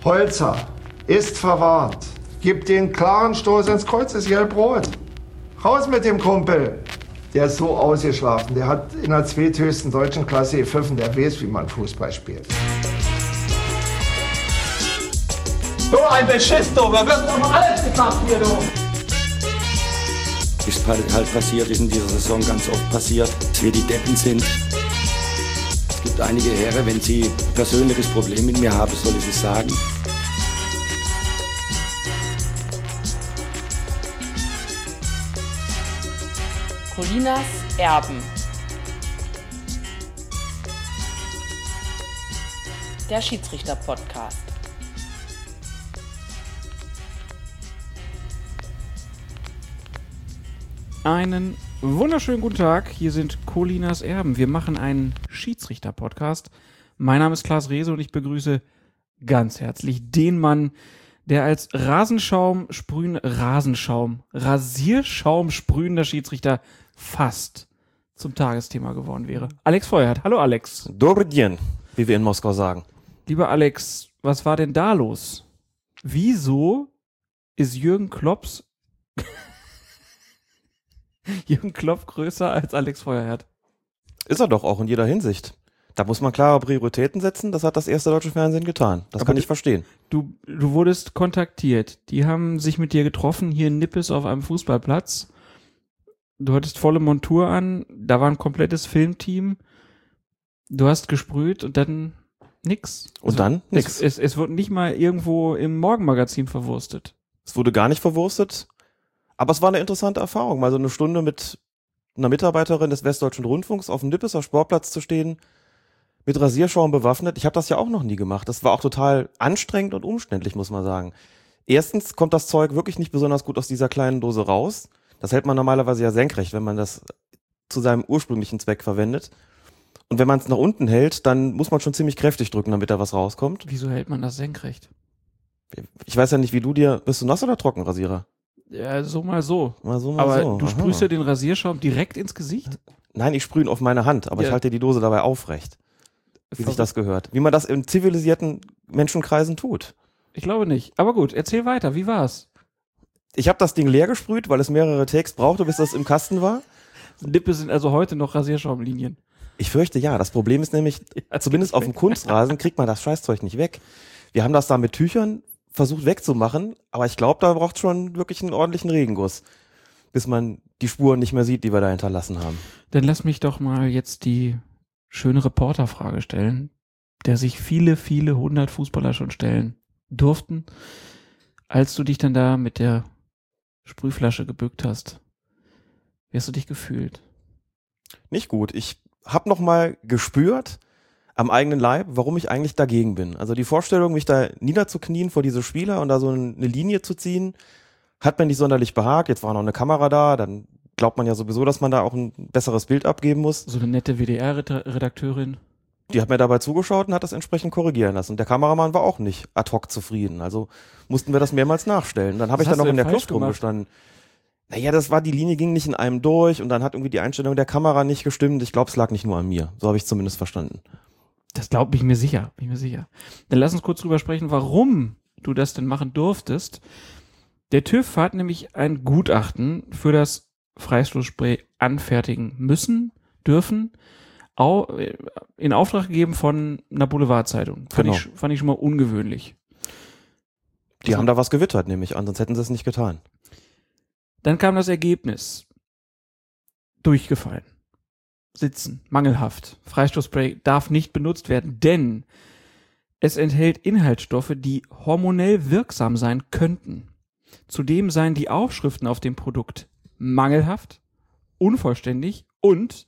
Polzer ist verwahrt. Gib den klaren Stoß ins Kreuz, ist gelb-rot. Raus mit dem Kumpel. Der ist so ausgeschlafen. Der hat in der zweithöchsten deutschen Klasse gepfiffen. Der weiß, wie man Fußball spielt. So ein Beschiss, du. Wir wissen doch alles gemacht hier, du. Ist halt, halt passiert, ist in dieser Saison ganz oft passiert, dass wir die Deppen sind. Einige Herren, wenn sie ein persönliches Problem mit mir haben, soll ich es sagen. Colinas Erben. Der Schiedsrichter-Podcast. Einen wunderschönen guten Tag. Hier sind Colinas Erben. Wir machen einen Schiedsrichter-Podcast. Mein Name ist Klaas Rehse und ich begrüße ganz herzlich den Mann, der als Rasenschaum sprühen, Rasenschaum, Rasierschaum sprühender Schiedsrichter fast zum Tagesthema geworden wäre. Alex Feuerhardt. Hallo Alex. Dobrdien, wie wir in Moskau sagen. Lieber Alex, was war denn da los? Wieso ist Jürgen Klopps Jürgen Klopp größer als Alex Feuerherd? Ist er doch auch in jeder Hinsicht. Da muss man klare Prioritäten setzen. Das hat das erste deutsche Fernsehen getan. Das Aber kann ich verstehen. Du, du wurdest kontaktiert. Die haben sich mit dir getroffen hier in Nippes auf einem Fußballplatz. Du hattest volle Montur an, da war ein komplettes Filmteam. Du hast gesprüht und dann nix. Und Also, dann Es, nix. es, es wird nicht mal irgendwo im Morgenmagazin verwurstet. Es wurde gar nicht verwurstet. Aber es war eine interessante Erfahrung, mal so eine Stunde mit einer Mitarbeiterin des Westdeutschen Rundfunks auf dem Nippeser Sportplatz zu stehen, mit Rasierschaum bewaffnet. Ich habe das ja auch noch nie gemacht. Das war auch total anstrengend und umständlich, muss man sagen. Erstens kommt das Zeug wirklich nicht besonders gut aus dieser kleinen Dose raus. Das hält man normalerweise ja senkrecht, wenn man das zu seinem ursprünglichen Zweck verwendet. Und wenn man es nach unten hält, dann muss man schon ziemlich kräftig drücken, damit da was rauskommt. Wieso hält man das senkrecht? Ich weiß ja nicht, wie du dir, bist du nass oder Trockenrasierer? Ja, so mal so. Mal so, mal Aber so. du Aha. sprühst ja den Rasierschaum direkt ins Gesicht? Nein, ich sprühe ihn auf meine Hand, aber Ja. ich halte die Dose dabei aufrecht, wie sich Verrückt. das gehört. Wie man das in zivilisierten Menschenkreisen tut. Ich glaube nicht. Aber gut, erzähl weiter. Wie war's? Ich habe das Ding leer gesprüht, weil es mehrere Takes brauchte, bis das im Kasten war. Lippe sind also heute noch Rasierschaumlinien. Ich fürchte ja. Das Problem ist nämlich, Ja, zumindest auf dem Kunstrasen kriegt man das Scheißzeug nicht weg. Wir haben das da mit Tüchern versucht wegzumachen, aber ich glaube, da braucht schon wirklich einen ordentlichen Regenguss, bis man die Spuren nicht mehr sieht, die wir da hinterlassen haben. Dann lass mich doch mal jetzt die schöne Reporterfrage stellen, der sich viele, viele hundert Fußballer schon stellen durften, als du dich dann da mit der Sprühflasche gebückt hast. Wie hast du dich gefühlt? Nicht gut. Ich habe noch mal gespürt am eigenen Leib, warum ich eigentlich dagegen bin. Also die Vorstellung, mich da niederzuknien vor diese Spieler und da so eine Linie zu ziehen, hat mir nicht sonderlich behagt. Jetzt war noch eine Kamera da, dann glaubt man ja sowieso, dass man da auch ein besseres Bild abgeben muss. So eine nette WDR-Redakteurin. Die hat mir dabei zugeschaut und hat das entsprechend korrigieren lassen. Und der Kameramann war auch nicht ad hoc zufrieden. Also mussten wir das mehrmals nachstellen. Dann habe ich dann noch in der Kluft gemacht? rumgestanden. Naja, das war, die Linie ging nicht in einem durch und dann hat irgendwie die Einstellung der Kamera nicht gestimmt. Ich glaube, es lag nicht nur an mir. So habe ich es zumindest verstanden. Das glaube ich mir sicher, bin ich mir sicher. Dann lass uns kurz drüber sprechen, warum du das denn machen durftest. Der TÜV hat nämlich ein Gutachten für das Freistoßspray anfertigen müssen, dürfen, äh, in Auftrag gegeben von einer Boulevardzeitung. Fand, Genau. ich, fand ich schon mal ungewöhnlich. Die haben da was gewittert, nehme ich an, sonst hätten sie es nicht getan. Dann kam das Ergebnis. Durchgefallen. Sitzen. Mangelhaft. Freistoßspray darf nicht benutzt werden, denn es enthält Inhaltsstoffe, die hormonell wirksam sein könnten. Zudem seien die Aufschriften auf dem Produkt mangelhaft, unvollständig und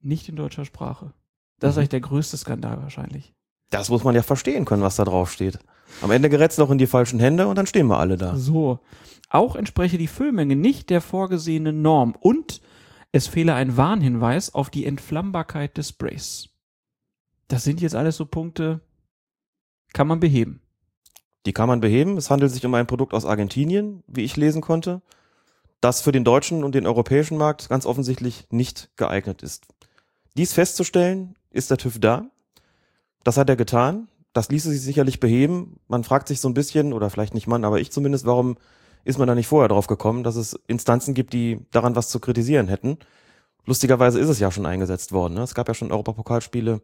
nicht in deutscher Sprache. Das ist Mhm. eigentlich der größte Skandal wahrscheinlich. Das muss man ja verstehen können, was da drauf steht. Am Ende gerät's noch in die falschen Hände und dann stehen wir alle da. So. Auch entspreche die Füllmenge nicht der vorgesehenen Norm und es fehle ein Warnhinweis auf die Entflammbarkeit des Sprays. Das sind jetzt alles so Punkte, kann man beheben. Die kann man beheben. Es handelt sich um ein Produkt aus Argentinien, wie ich lesen konnte, das für den deutschen und den europäischen Markt ganz offensichtlich nicht geeignet ist. Dies festzustellen, ist der TÜV da. Das hat er getan. Das ließe sich sicherlich beheben. Man fragt sich so ein bisschen, oder vielleicht nicht man, aber ich zumindest, warum ist man da nicht vorher drauf gekommen, dass es Instanzen gibt, die daran was zu kritisieren hätten. Lustigerweise ist es ja schon eingesetzt worden. Ne? Es gab ja schon Europapokalspiele,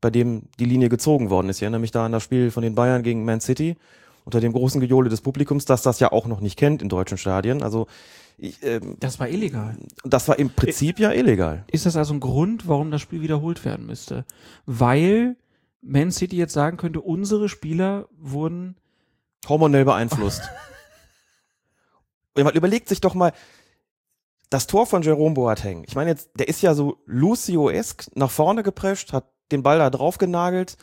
bei dem die Linie gezogen worden ist. Ich erinnere mich da an das Spiel von den Bayern gegen Man City unter dem großen Gejohle des Publikums, das das ja auch noch nicht kennt in deutschen Stadien. Also ich, ähm, Das war illegal. das war im Prinzip ja illegal. Ist das also ein Grund, warum das Spiel wiederholt werden müsste? Weil Man City jetzt sagen könnte, unsere Spieler wurden hormonell beeinflusst. Und man überlegt sich doch mal, das Tor von Jerome Boateng. Ich meine jetzt, der ist ja so Lucio-esque nach vorne geprescht, hat den Ball da drauf genagelt.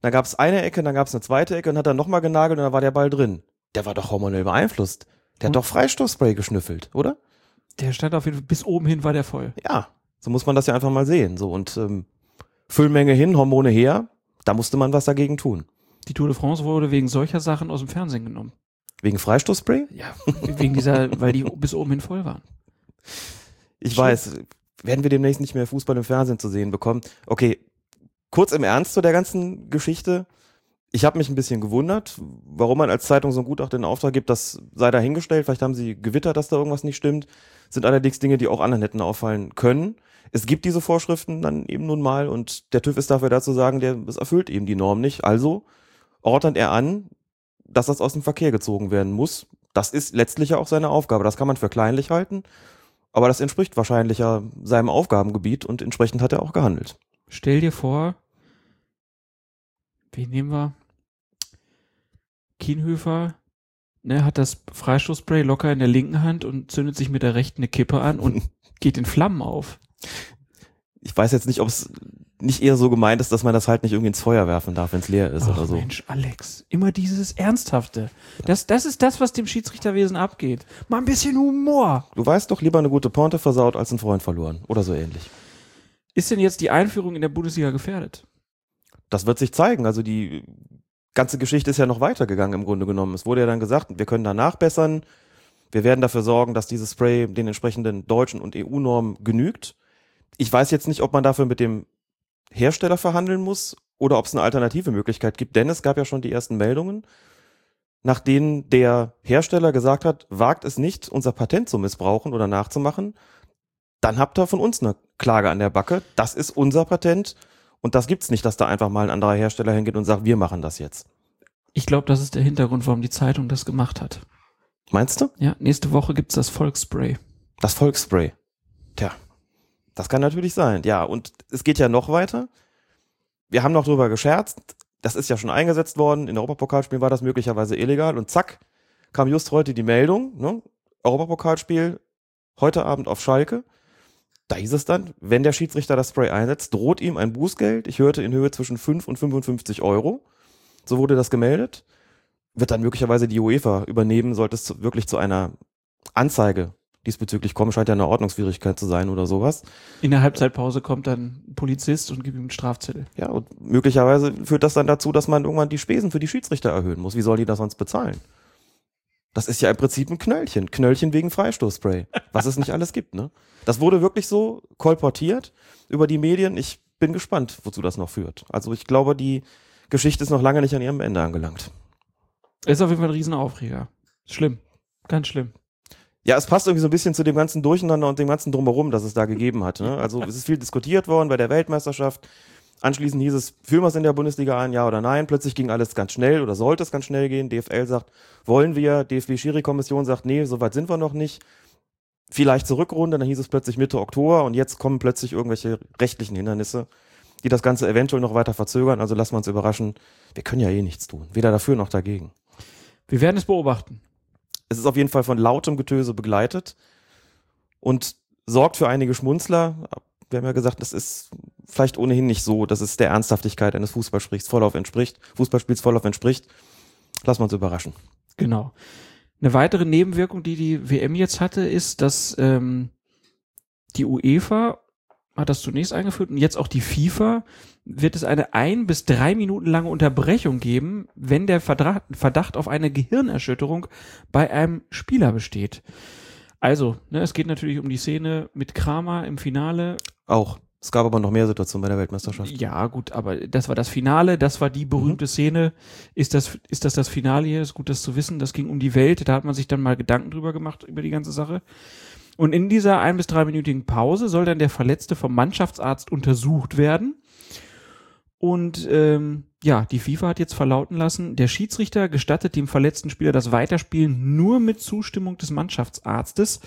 Dann gab es eine Ecke, dann gab es eine zweite Ecke und hat dann nochmal genagelt und dann war der Ball drin. Der war doch hormonell beeinflusst. Der hat Und- doch Freistoßspray geschnüffelt, oder? Der stand auf jeden Fall, bis oben hin war der voll. Ja, so muss man das ja einfach mal sehen. So und ähm, Füllmenge hin, Hormone her, da musste man was dagegen tun. Die Tour de France wurde wegen solcher Sachen aus dem Fernsehen genommen. Wegen Freistoßspray? Ja, wegen dieser, weil die bis oben hin voll waren. Ich Schlimm. weiß, werden wir demnächst nicht mehr Fußball im Fernsehen zu sehen bekommen. Okay, kurz im Ernst zu der ganzen Geschichte. Ich habe mich ein bisschen gewundert, warum man als Zeitung so ein Gutachten in Auftrag gibt, das sei dahingestellt. Vielleicht haben sie gewittert, dass da irgendwas nicht stimmt. Sind allerdings Dinge, die auch anderen hätten auffallen können. Es gibt diese Vorschriften dann eben nun mal und der TÜV ist dafür da zu sagen, der, es erfüllt eben die Norm nicht. Also ordnet er an, dass das aus dem Verkehr gezogen werden muss. Das ist letztlich ja auch seine Aufgabe. Das kann man für kleinlich halten. Aber das entspricht wahrscheinlich ja seinem Aufgabengebiet und entsprechend hat er auch gehandelt. Stell dir vor, wen nehmen wir? Kienhöfer, ne, hat das Freistoßspray locker in der linken Hand und zündet sich mit der rechten eine Kippe an und geht in Flammen auf. Ich weiß jetzt nicht, ob es nicht eher so gemeint ist, dass man das halt nicht irgendwie ins Feuer werfen darf, wenn es leer ist Ach oder so. Mensch, Alex, immer dieses Ernsthafte. Das, das ist das, was dem Schiedsrichterwesen abgeht. Mal ein bisschen Humor. Du weißt doch, lieber eine gute Pointe versaut als einen Freund verloren oder so ähnlich. Ist denn jetzt die Einführung in der Bundesliga gefährdet? Das wird sich zeigen. Also die ganze Geschichte ist ja noch weitergegangen im Grunde genommen. Es wurde ja dann gesagt, wir können da nachbessern. Wir werden dafür sorgen, dass dieses Spray den entsprechenden deutschen und EU-Normen genügt. Ich weiß jetzt nicht, ob man dafür mit dem Hersteller verhandeln muss oder ob es eine alternative Möglichkeit gibt, denn es gab ja schon die ersten Meldungen, nach denen der Hersteller gesagt hat, wagt es nicht, unser Patent zu missbrauchen oder nachzumachen, dann habt ihr von uns eine Klage an der Backe. Das ist unser Patent und das gibt's nicht, dass da einfach mal ein anderer Hersteller hingeht und sagt, wir machen das jetzt. Ich glaube, das ist der Hintergrund, warum die Zeitung das gemacht hat. Meinst du? Ja, nächste Woche gibt's das Volksspray. Das Volksspray. Tja, das kann natürlich sein. Ja, und es geht ja noch weiter. Wir haben noch drüber gescherzt. Das ist ja schon eingesetzt worden. In Europapokalspielen war das möglicherweise illegal. Und zack, kam just heute die Meldung, ne? Europapokalspiel heute Abend auf Schalke. Da hieß es dann, wenn der Schiedsrichter das Spray einsetzt, droht ihm ein Bußgeld. Ich hörte in Höhe zwischen 5 und 55 Euro. So wurde das gemeldet. Wird dann möglicherweise die UEFA übernehmen, sollte es wirklich zu einer Anzeige diesbezüglich kommen. Scheint ja eine Ordnungswidrigkeit zu sein oder sowas. In der Halbzeitpause kommt dann ein Polizist und gibt ihm einen Strafzettel. Ja, und möglicherweise führt das dann dazu, dass man irgendwann die Spesen für die Schiedsrichter erhöhen muss. Wie sollen die das sonst bezahlen? Das ist ja im Prinzip ein Knöllchen. Knöllchen wegen Freistoßspray. Was es nicht alles gibt, ne? Das wurde wirklich so kolportiert über die Medien. Ich bin gespannt, wozu das noch führt. Also ich glaube, die Geschichte ist noch lange nicht an ihrem Ende angelangt. Ist auf jeden Fall ein Riesenaufreger. Schlimm. Ganz schlimm. Ja, es passt irgendwie so ein bisschen zu dem ganzen Durcheinander und dem ganzen Drumherum, das es da gegeben hat. Ne? Also es ist viel diskutiert worden bei der Weltmeisterschaft. Anschließend hieß es, führen wir es in der Bundesliga ein, ja oder nein. Plötzlich ging alles ganz schnell oder sollte es ganz schnell gehen. DFL sagt, wollen wir. DFB-Schiri-Kommission sagt, nee, so weit sind wir noch nicht. Vielleicht zur Rückrunde, dann hieß es plötzlich Mitte Oktober und jetzt kommen plötzlich irgendwelche rechtlichen Hindernisse, die das Ganze eventuell noch weiter verzögern. Also lassen wir uns überraschen. Wir können ja eh nichts tun. Weder dafür noch dagegen. Wir werden es beobachten. Es ist auf jeden Fall von lautem Getöse begleitet und sorgt für einige Schmunzler. Wir haben ja gesagt, das ist vielleicht ohnehin nicht so, dass es der Ernsthaftigkeit eines Fußballspiels Vorlauf entspricht, Fußballspiels Vorlauf entspricht. Wir uns überraschen. Genau. Eine weitere Nebenwirkung, die die WM jetzt hatte, ist, dass ähm, die UEFA hat das zunächst eingeführt und jetzt auch die FIFA wird es eine ein bis drei Minuten lange Unterbrechung geben, wenn der Verdacht, auf eine Gehirnerschütterung bei einem Spieler besteht. Also, ne, es geht natürlich um die Szene mit Kramer im Finale. Auch. Es gab aber noch mehr Situationen bei der Weltmeisterschaft. Ja, gut, aber das war das Finale, das war die berühmte Szene. Ist das, ist das das Finale hier? Ist gut, das zu wissen. Das ging um die Welt. Da hat man sich dann mal Gedanken drüber gemacht, über die ganze Sache. Und in dieser ein- bis dreiminütigen Pause soll dann der Verletzte vom Mannschaftsarzt untersucht werden. Und ähm, ja, die FIFA hat jetzt verlauten lassen, der Schiedsrichter gestattet dem verletzten Spieler das Weiterspielen nur mit Zustimmung des Mannschaftsarztes,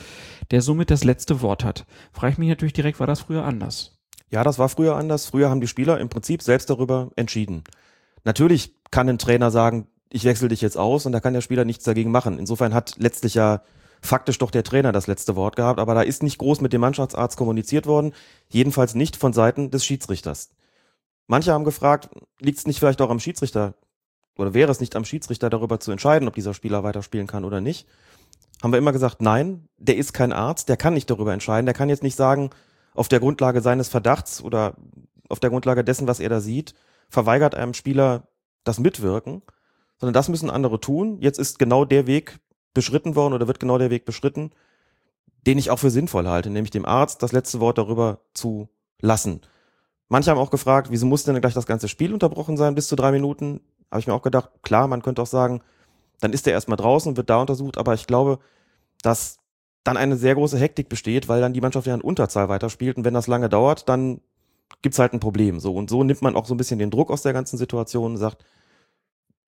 der somit das letzte Wort hat. Frage ich mich natürlich direkt, war das früher anders? Ja, das war früher anders. Früher haben die Spieler im Prinzip selbst darüber entschieden. Natürlich kann ein Trainer sagen, ich wechsle dich jetzt aus und da kann der Spieler nichts dagegen machen. Insofern hat letztlich ja faktisch doch der Trainer das letzte Wort gehabt, aber da ist nicht groß mit dem Mannschaftsarzt kommuniziert worden, jedenfalls nicht von Seiten des Schiedsrichters. Manche haben gefragt, liegt es nicht vielleicht auch am Schiedsrichter oder wäre es nicht am Schiedsrichter darüber zu entscheiden, ob dieser Spieler weiterspielen kann oder nicht? Haben wir immer gesagt, nein, der ist kein Arzt, der kann nicht darüber entscheiden, der kann jetzt nicht sagen, auf der Grundlage seines Verdachts oder auf der Grundlage dessen, was er da sieht, verweigert einem Spieler das Mitwirken, sondern das müssen andere tun. Jetzt ist genau der Weg beschritten worden oder wird genau der Weg beschritten, den ich auch für sinnvoll halte, nämlich dem Arzt das letzte Wort darüber zu lassen. Manche haben auch gefragt, wieso muss denn gleich das ganze Spiel unterbrochen sein bis zu drei Minuten? Habe ich mir auch gedacht, klar, man könnte auch sagen, dann ist er erstmal draußen und wird da untersucht, aber ich glaube, dass dann eine sehr große Hektik besteht, weil dann die Mannschaft ja in Unterzahl weiterspielt und wenn das lange dauert, dann gibt's halt ein Problem. So und so nimmt man auch so ein bisschen den Druck aus der ganzen Situation und sagt,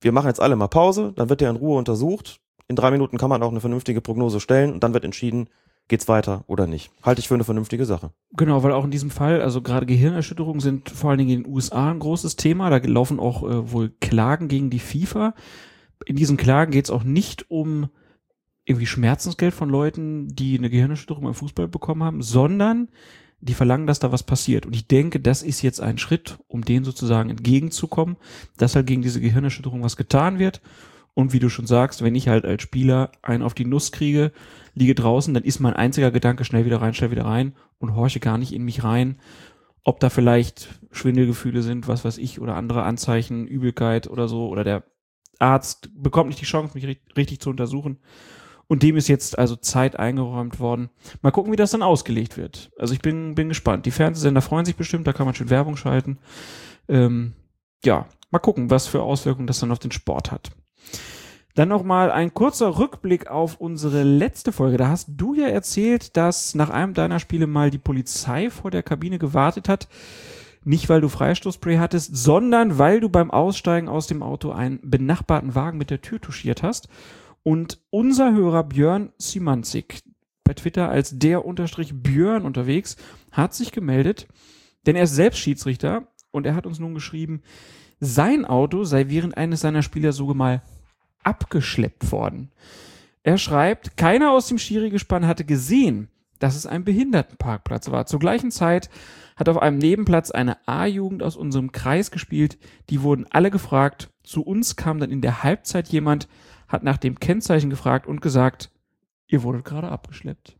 wir machen jetzt alle mal Pause, dann wird der in Ruhe untersucht. In drei Minuten kann man auch eine vernünftige Prognose stellen und dann wird entschieden, geht's weiter oder nicht. Halte ich für eine vernünftige Sache. Genau, weil auch in diesem Fall, also gerade Gehirnerschütterungen sind vor allen Dingen in den USA ein großes Thema. Da laufen auch äh, wohl Klagen gegen die FIFA. In diesen Klagen geht es auch nicht um irgendwie Schmerzensgeld von Leuten, die eine Gehirnerschütterung beim Fußball bekommen haben, sondern die verlangen, dass da was passiert. Und ich denke, das ist jetzt ein Schritt, um denen sozusagen entgegenzukommen, dass halt gegen diese Gehirnerschütterung was getan wird. Und wie du schon sagst, wenn ich halt als Spieler einen auf die Nuss kriege, liege draußen, dann ist mein einziger Gedanke schnell wieder rein, schnell wieder rein und horche gar nicht in mich rein, ob da vielleicht Schwindelgefühle sind, was weiß ich, oder andere Anzeichen, Übelkeit oder so, oder der Arzt bekommt nicht die Chance, mich ri- richtig zu untersuchen. Und dem ist jetzt also Zeit eingeräumt worden. Mal gucken, wie das dann ausgelegt wird. Also ich bin, bin gespannt. Die Fernsehsender freuen sich bestimmt, da kann man schön Werbung schalten. Ähm, ja, mal gucken, was für Auswirkungen das dann auf den Sport hat. Dann nochmal ein kurzer Rückblick auf unsere letzte Folge. Da hast du ja erzählt, dass nach einem deiner Spiele mal die Polizei vor der Kabine gewartet hat. Nicht, weil du Freistoßspray hattest, sondern weil du beim Aussteigen aus dem Auto einen benachbarten Wagen mit der Tür touchiert hast. Und unser Hörer Björn Simanzik, bei Twitter als der unterstrich Björn unterwegs, hat sich gemeldet, denn er ist selbst Schiedsrichter und er hat uns nun geschrieben, sein Auto sei während eines seiner Spiele sogar mal abgeschleppt worden. Er schreibt, keiner aus dem Schiri-Gespann hatte gesehen, dass es ein Behindertenparkplatz war. Zur gleichen Zeit hat auf einem Nebenplatz eine A-Jugend aus unserem Kreis gespielt. Die wurden alle gefragt. Zu uns kam dann in der Halbzeit jemand, hat nach dem Kennzeichen gefragt und gesagt, ihr wurdet gerade abgeschleppt.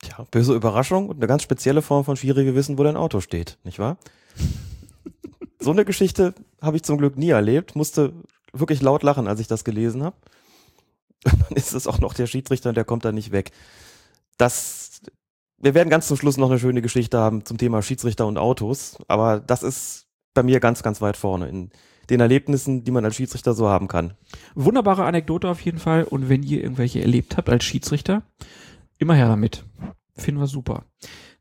Tja, böse Überraschung und eine ganz spezielle Form von schwierige Wissen, wo dein Auto steht, nicht wahr? so eine Geschichte habe ich zum Glück nie erlebt, musste wirklich laut lachen, als ich das gelesen habe. Dann ist es auch noch der Schiedsrichter und der kommt da nicht weg. Das, wir werden ganz zum Schluss noch eine schöne Geschichte haben zum Thema Schiedsrichter und Autos, aber das ist bei mir ganz, ganz weit vorne in den Erlebnissen, die man als Schiedsrichter so haben kann. Wunderbare Anekdote auf jeden Fall. Und wenn ihr irgendwelche erlebt habt als Schiedsrichter, immer her damit. Finden wir super.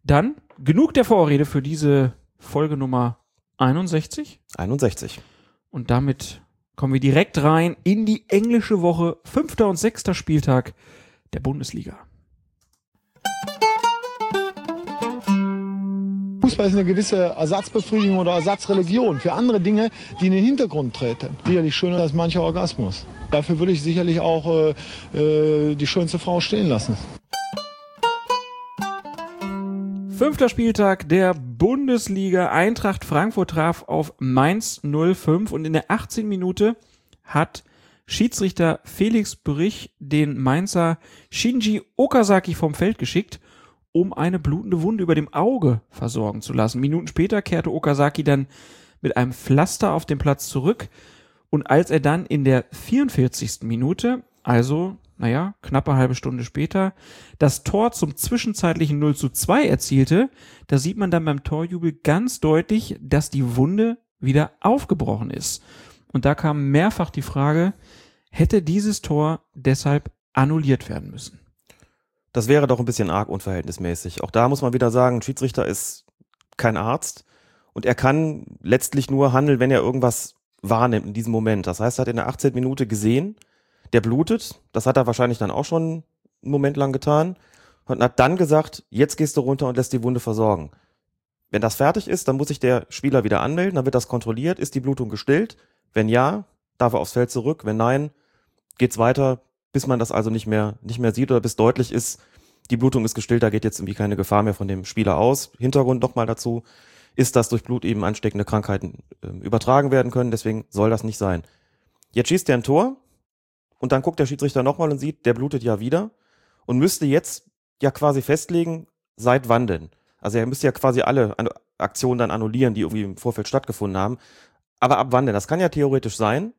Dann genug der Vorrede für diese Folge Nummer 61. 61. Und damit kommen wir direkt rein in die englische Woche, fünfter und sechster Spieltag der Bundesliga. Fußball ist eine gewisse Ersatzbefriedigung oder Ersatzreligion für andere Dinge, die in den Hintergrund treten. Sicherlich schöner als mancher Orgasmus. Dafür würde ich sicherlich auch äh, äh, die schönste Frau stehen lassen. Fünfter Spieltag der Bundesliga. Eintracht Frankfurt traf auf Mainz 05 und in der 18. Minute hat Schiedsrichter Felix Brich den Mainzer Shinji Okazaki vom Feld geschickt, um eine blutende Wunde über dem Auge versorgen zu lassen. Minuten später kehrte Okazaki dann mit einem Pflaster auf den Platz zurück und als er dann in der 44. Minute, also naja, knappe halbe Stunde später, das Tor zum zwischenzeitlichen 0 zu 2 erzielte, da sieht man dann beim Torjubel ganz deutlich, dass die Wunde wieder aufgebrochen ist. Und da kam mehrfach die Frage, hätte dieses Tor deshalb annulliert werden müssen? Das wäre doch ein bisschen arg unverhältnismäßig. Auch da muss man wieder sagen, ein Schiedsrichter ist kein Arzt und er kann letztlich nur handeln, wenn er irgendwas wahrnimmt in diesem Moment. Das heißt, er hat in der 18. Minute gesehen, der blutet. Das hat er wahrscheinlich dann auch schon einen Moment lang getan und hat dann gesagt, jetzt gehst du runter und lässt die Wunde versorgen. Wenn das fertig ist, dann muss sich der Spieler wieder anmelden, dann wird das kontrolliert, ist die Blutung gestillt? Wenn ja, darf er aufs Feld zurück. Wenn nein, geht's weiter, bis man das also nicht mehr, nicht mehr sieht oder bis deutlich ist, die Blutung ist gestillt, da geht jetzt irgendwie keine Gefahr mehr von dem Spieler aus. Hintergrund nochmal dazu ist, dass durch Blut eben ansteckende Krankheiten äh, übertragen werden können, deswegen soll das nicht sein. Jetzt schießt er ein Tor und dann guckt der Schiedsrichter nochmal und sieht, der blutet ja wieder und müsste jetzt ja quasi festlegen, seit wann denn. Also er müsste ja quasi alle Aktionen dann annullieren, die irgendwie im Vorfeld stattgefunden haben. Aber ab wann denn? Das kann ja theoretisch sein,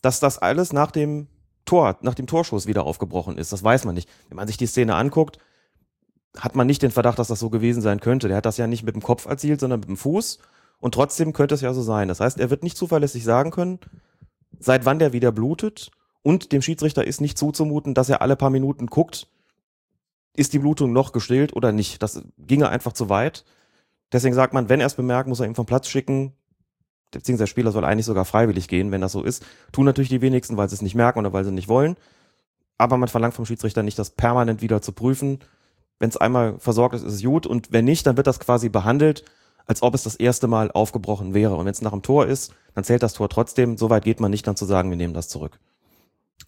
dass das alles nach dem Tor, nach dem Torschuss wieder aufgebrochen ist. Das weiß man nicht. Wenn man sich die Szene anguckt, hat man nicht den Verdacht, dass das so gewesen sein könnte. Der hat das ja nicht mit dem Kopf erzielt, sondern mit dem Fuß. Und trotzdem könnte es ja so sein. Das heißt, er wird nicht zuverlässig sagen können, seit wann der wieder blutet. Und dem Schiedsrichter ist nicht zuzumuten, dass er alle paar Minuten guckt, ist die Blutung noch gestillt oder nicht. Das ginge einfach zu weit. Deswegen sagt man, wenn er es bemerkt, muss er ihn vom Platz schicken. Beziehungsweise der Spieler soll eigentlich sogar freiwillig gehen, wenn das so ist. Tun natürlich die wenigsten, weil sie es nicht merken oder weil sie nicht wollen. Aber man verlangt vom Schiedsrichter nicht, das permanent wieder zu prüfen. Wenn es einmal versorgt ist, ist es gut. Und wenn nicht, dann wird das quasi behandelt, als ob es das erste Mal aufgebrochen wäre. Und wenn es nach dem Tor ist, dann zählt das Tor trotzdem. So weit geht man nicht, dann zu sagen, wir nehmen das zurück.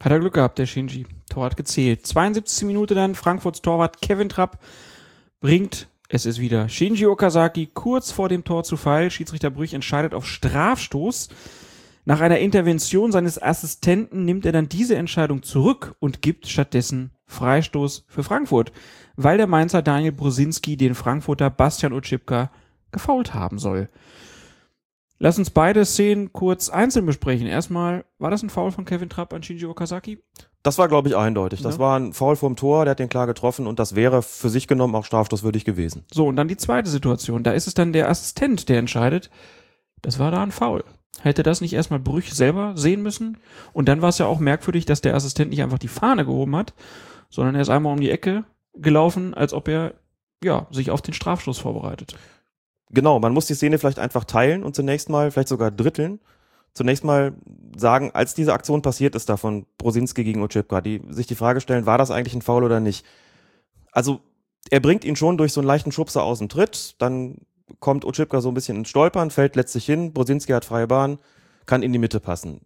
Hat er Glück gehabt, der Shinji. Tor hat gezählt. 72. Minute dann, Frankfurts Torwart Kevin Trapp bringt, es ist wieder Shinji Okazaki kurz vor dem Tor zu Fall. Schiedsrichter Brüch entscheidet auf Strafstoß. Nach einer Intervention seines Assistenten nimmt er dann diese Entscheidung zurück und gibt stattdessen Freistoß für Frankfurt, weil der Mainzer Daniel Brusinski den Frankfurter Bastian Utschipka gefault haben soll. Lass uns beide Szenen kurz einzeln besprechen. Erstmal, war das ein Foul von Kevin Trapp an Shinji Okazaki? Das war, glaube ich, eindeutig. Das Ja. war ein Foul vom Tor, der hat den klar getroffen und das wäre für sich genommen auch strafstoßwürdig gewesen. So, und dann die zweite Situation. Da ist es dann der Assistent, der entscheidet. Das war da ein Foul. Hätte das nicht erstmal Brüch selber sehen müssen? Und dann war es ja auch merkwürdig, dass der Assistent nicht einfach die Fahne gehoben hat, sondern er ist einmal um die Ecke gelaufen, als ob er ja, sich auf den Strafstoß vorbereitet. Genau, man muss die Szene vielleicht einfach teilen und zunächst mal, vielleicht sogar dritteln. Zunächst mal sagen, als diese Aktion passiert ist da von Brosinski gegen Ochipka, die sich die Frage stellen, war das eigentlich ein Foul oder nicht? Also, er bringt ihn schon durch so einen leichten Schubser aus dem Tritt, dann kommt Ochipka so ein bisschen ins Stolpern, fällt letztlich hin, Brosinski hat freie Bahn, kann in die Mitte passen.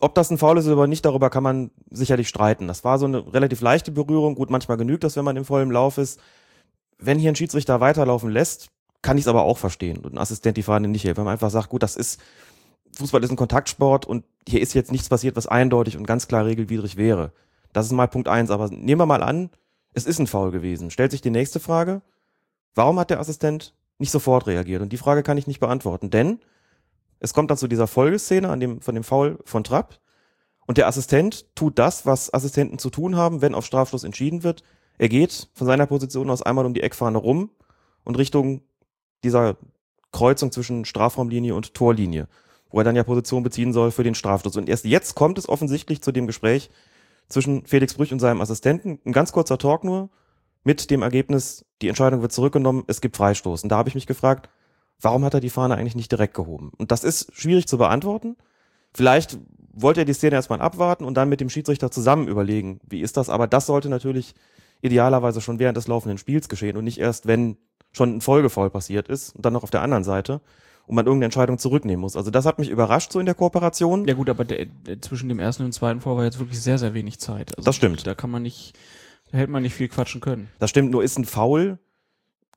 Ob das ein Foul ist oder nicht, darüber kann man sicherlich streiten. Das war so eine relativ leichte Berührung. Gut, manchmal genügt das, wenn man im vollen Lauf ist. Wenn hier ein Schiedsrichter weiterlaufen lässt, kann ich es aber auch verstehen. Und ein Assistent die Fahne nicht hält. Wenn man einfach sagt, gut, das ist, Fußball ist ein Kontaktsport und hier ist jetzt nichts passiert, was eindeutig und ganz klar regelwidrig wäre. Das ist mal Punkt eins. Aber nehmen wir mal an, es ist ein Foul gewesen. Stellt sich die nächste Frage. Warum hat der Assistent nicht sofort reagiert? Und die Frage kann ich nicht beantworten, denn es kommt dann zu dieser Folgeszene an dem, von dem Foul von Trapp. Und der Assistent tut das, was Assistenten zu tun haben, wenn auf Strafschluss entschieden wird. Er geht von seiner Position aus einmal um die Eckfahne rum und Richtung dieser Kreuzung zwischen Strafraumlinie und Torlinie, wo er dann ja Position beziehen soll für den Strafstoß. Und erst jetzt kommt es offensichtlich zu dem Gespräch zwischen Felix Brüch und seinem Assistenten. Ein ganz kurzer Talk nur mit dem Ergebnis, die Entscheidung wird zurückgenommen, es gibt Freistoß. Und da habe ich mich gefragt, warum hat er die Fahne eigentlich nicht direkt gehoben? Und das ist schwierig zu beantworten. Vielleicht wollte er die Szene erstmal abwarten und dann mit dem Schiedsrichter zusammen überlegen, wie ist das? Aber das sollte natürlich idealerweise schon während des laufenden Spiels geschehen und nicht erst, wenn schon ein Folgefoul passiert ist und dann noch auf der anderen Seite und man irgendeine Entscheidung zurücknehmen muss. Also das hat mich überrascht so in der Kooperation. Ja gut, aber der, der, zwischen dem ersten und dem zweiten Vor war jetzt wirklich sehr, sehr wenig Zeit. Also Das stimmt. Da kann man nicht, da hätte man nicht viel quatschen können. Das stimmt, nur ist ein Foul,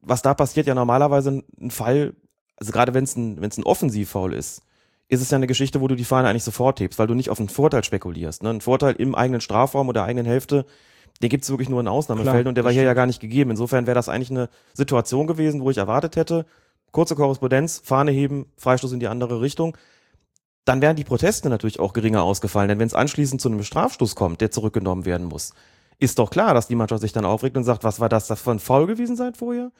was da passiert, ja normalerweise ein Fall, also gerade wenn es ein, wenn es ein Offensivfoul ist, ist es ja eine Geschichte, wo du die Fahne eigentlich sofort hebst, weil du nicht auf einen Vorteil spekulierst. Ne? Ein Vorteil im eigenen Strafraum oder eigenen Hälfte, den gibt es wirklich nur in Ausnahmefällen Klar, und der war hier ja stimmt. gar nicht gegeben. Insofern wäre das eigentlich eine Situation gewesen, wo ich erwartet hätte, kurze Korrespondenz, Fahne heben, Freistoß in die andere Richtung. dann wären die Proteste natürlich auch geringer ausgefallen. Denn wenn es anschließend zu einem Strafstoß kommt, der zurückgenommen werden muss, ist doch klar, dass die Mannschaft sich dann aufregt und sagt, was war das, das ein Foul gewesen sein vorher?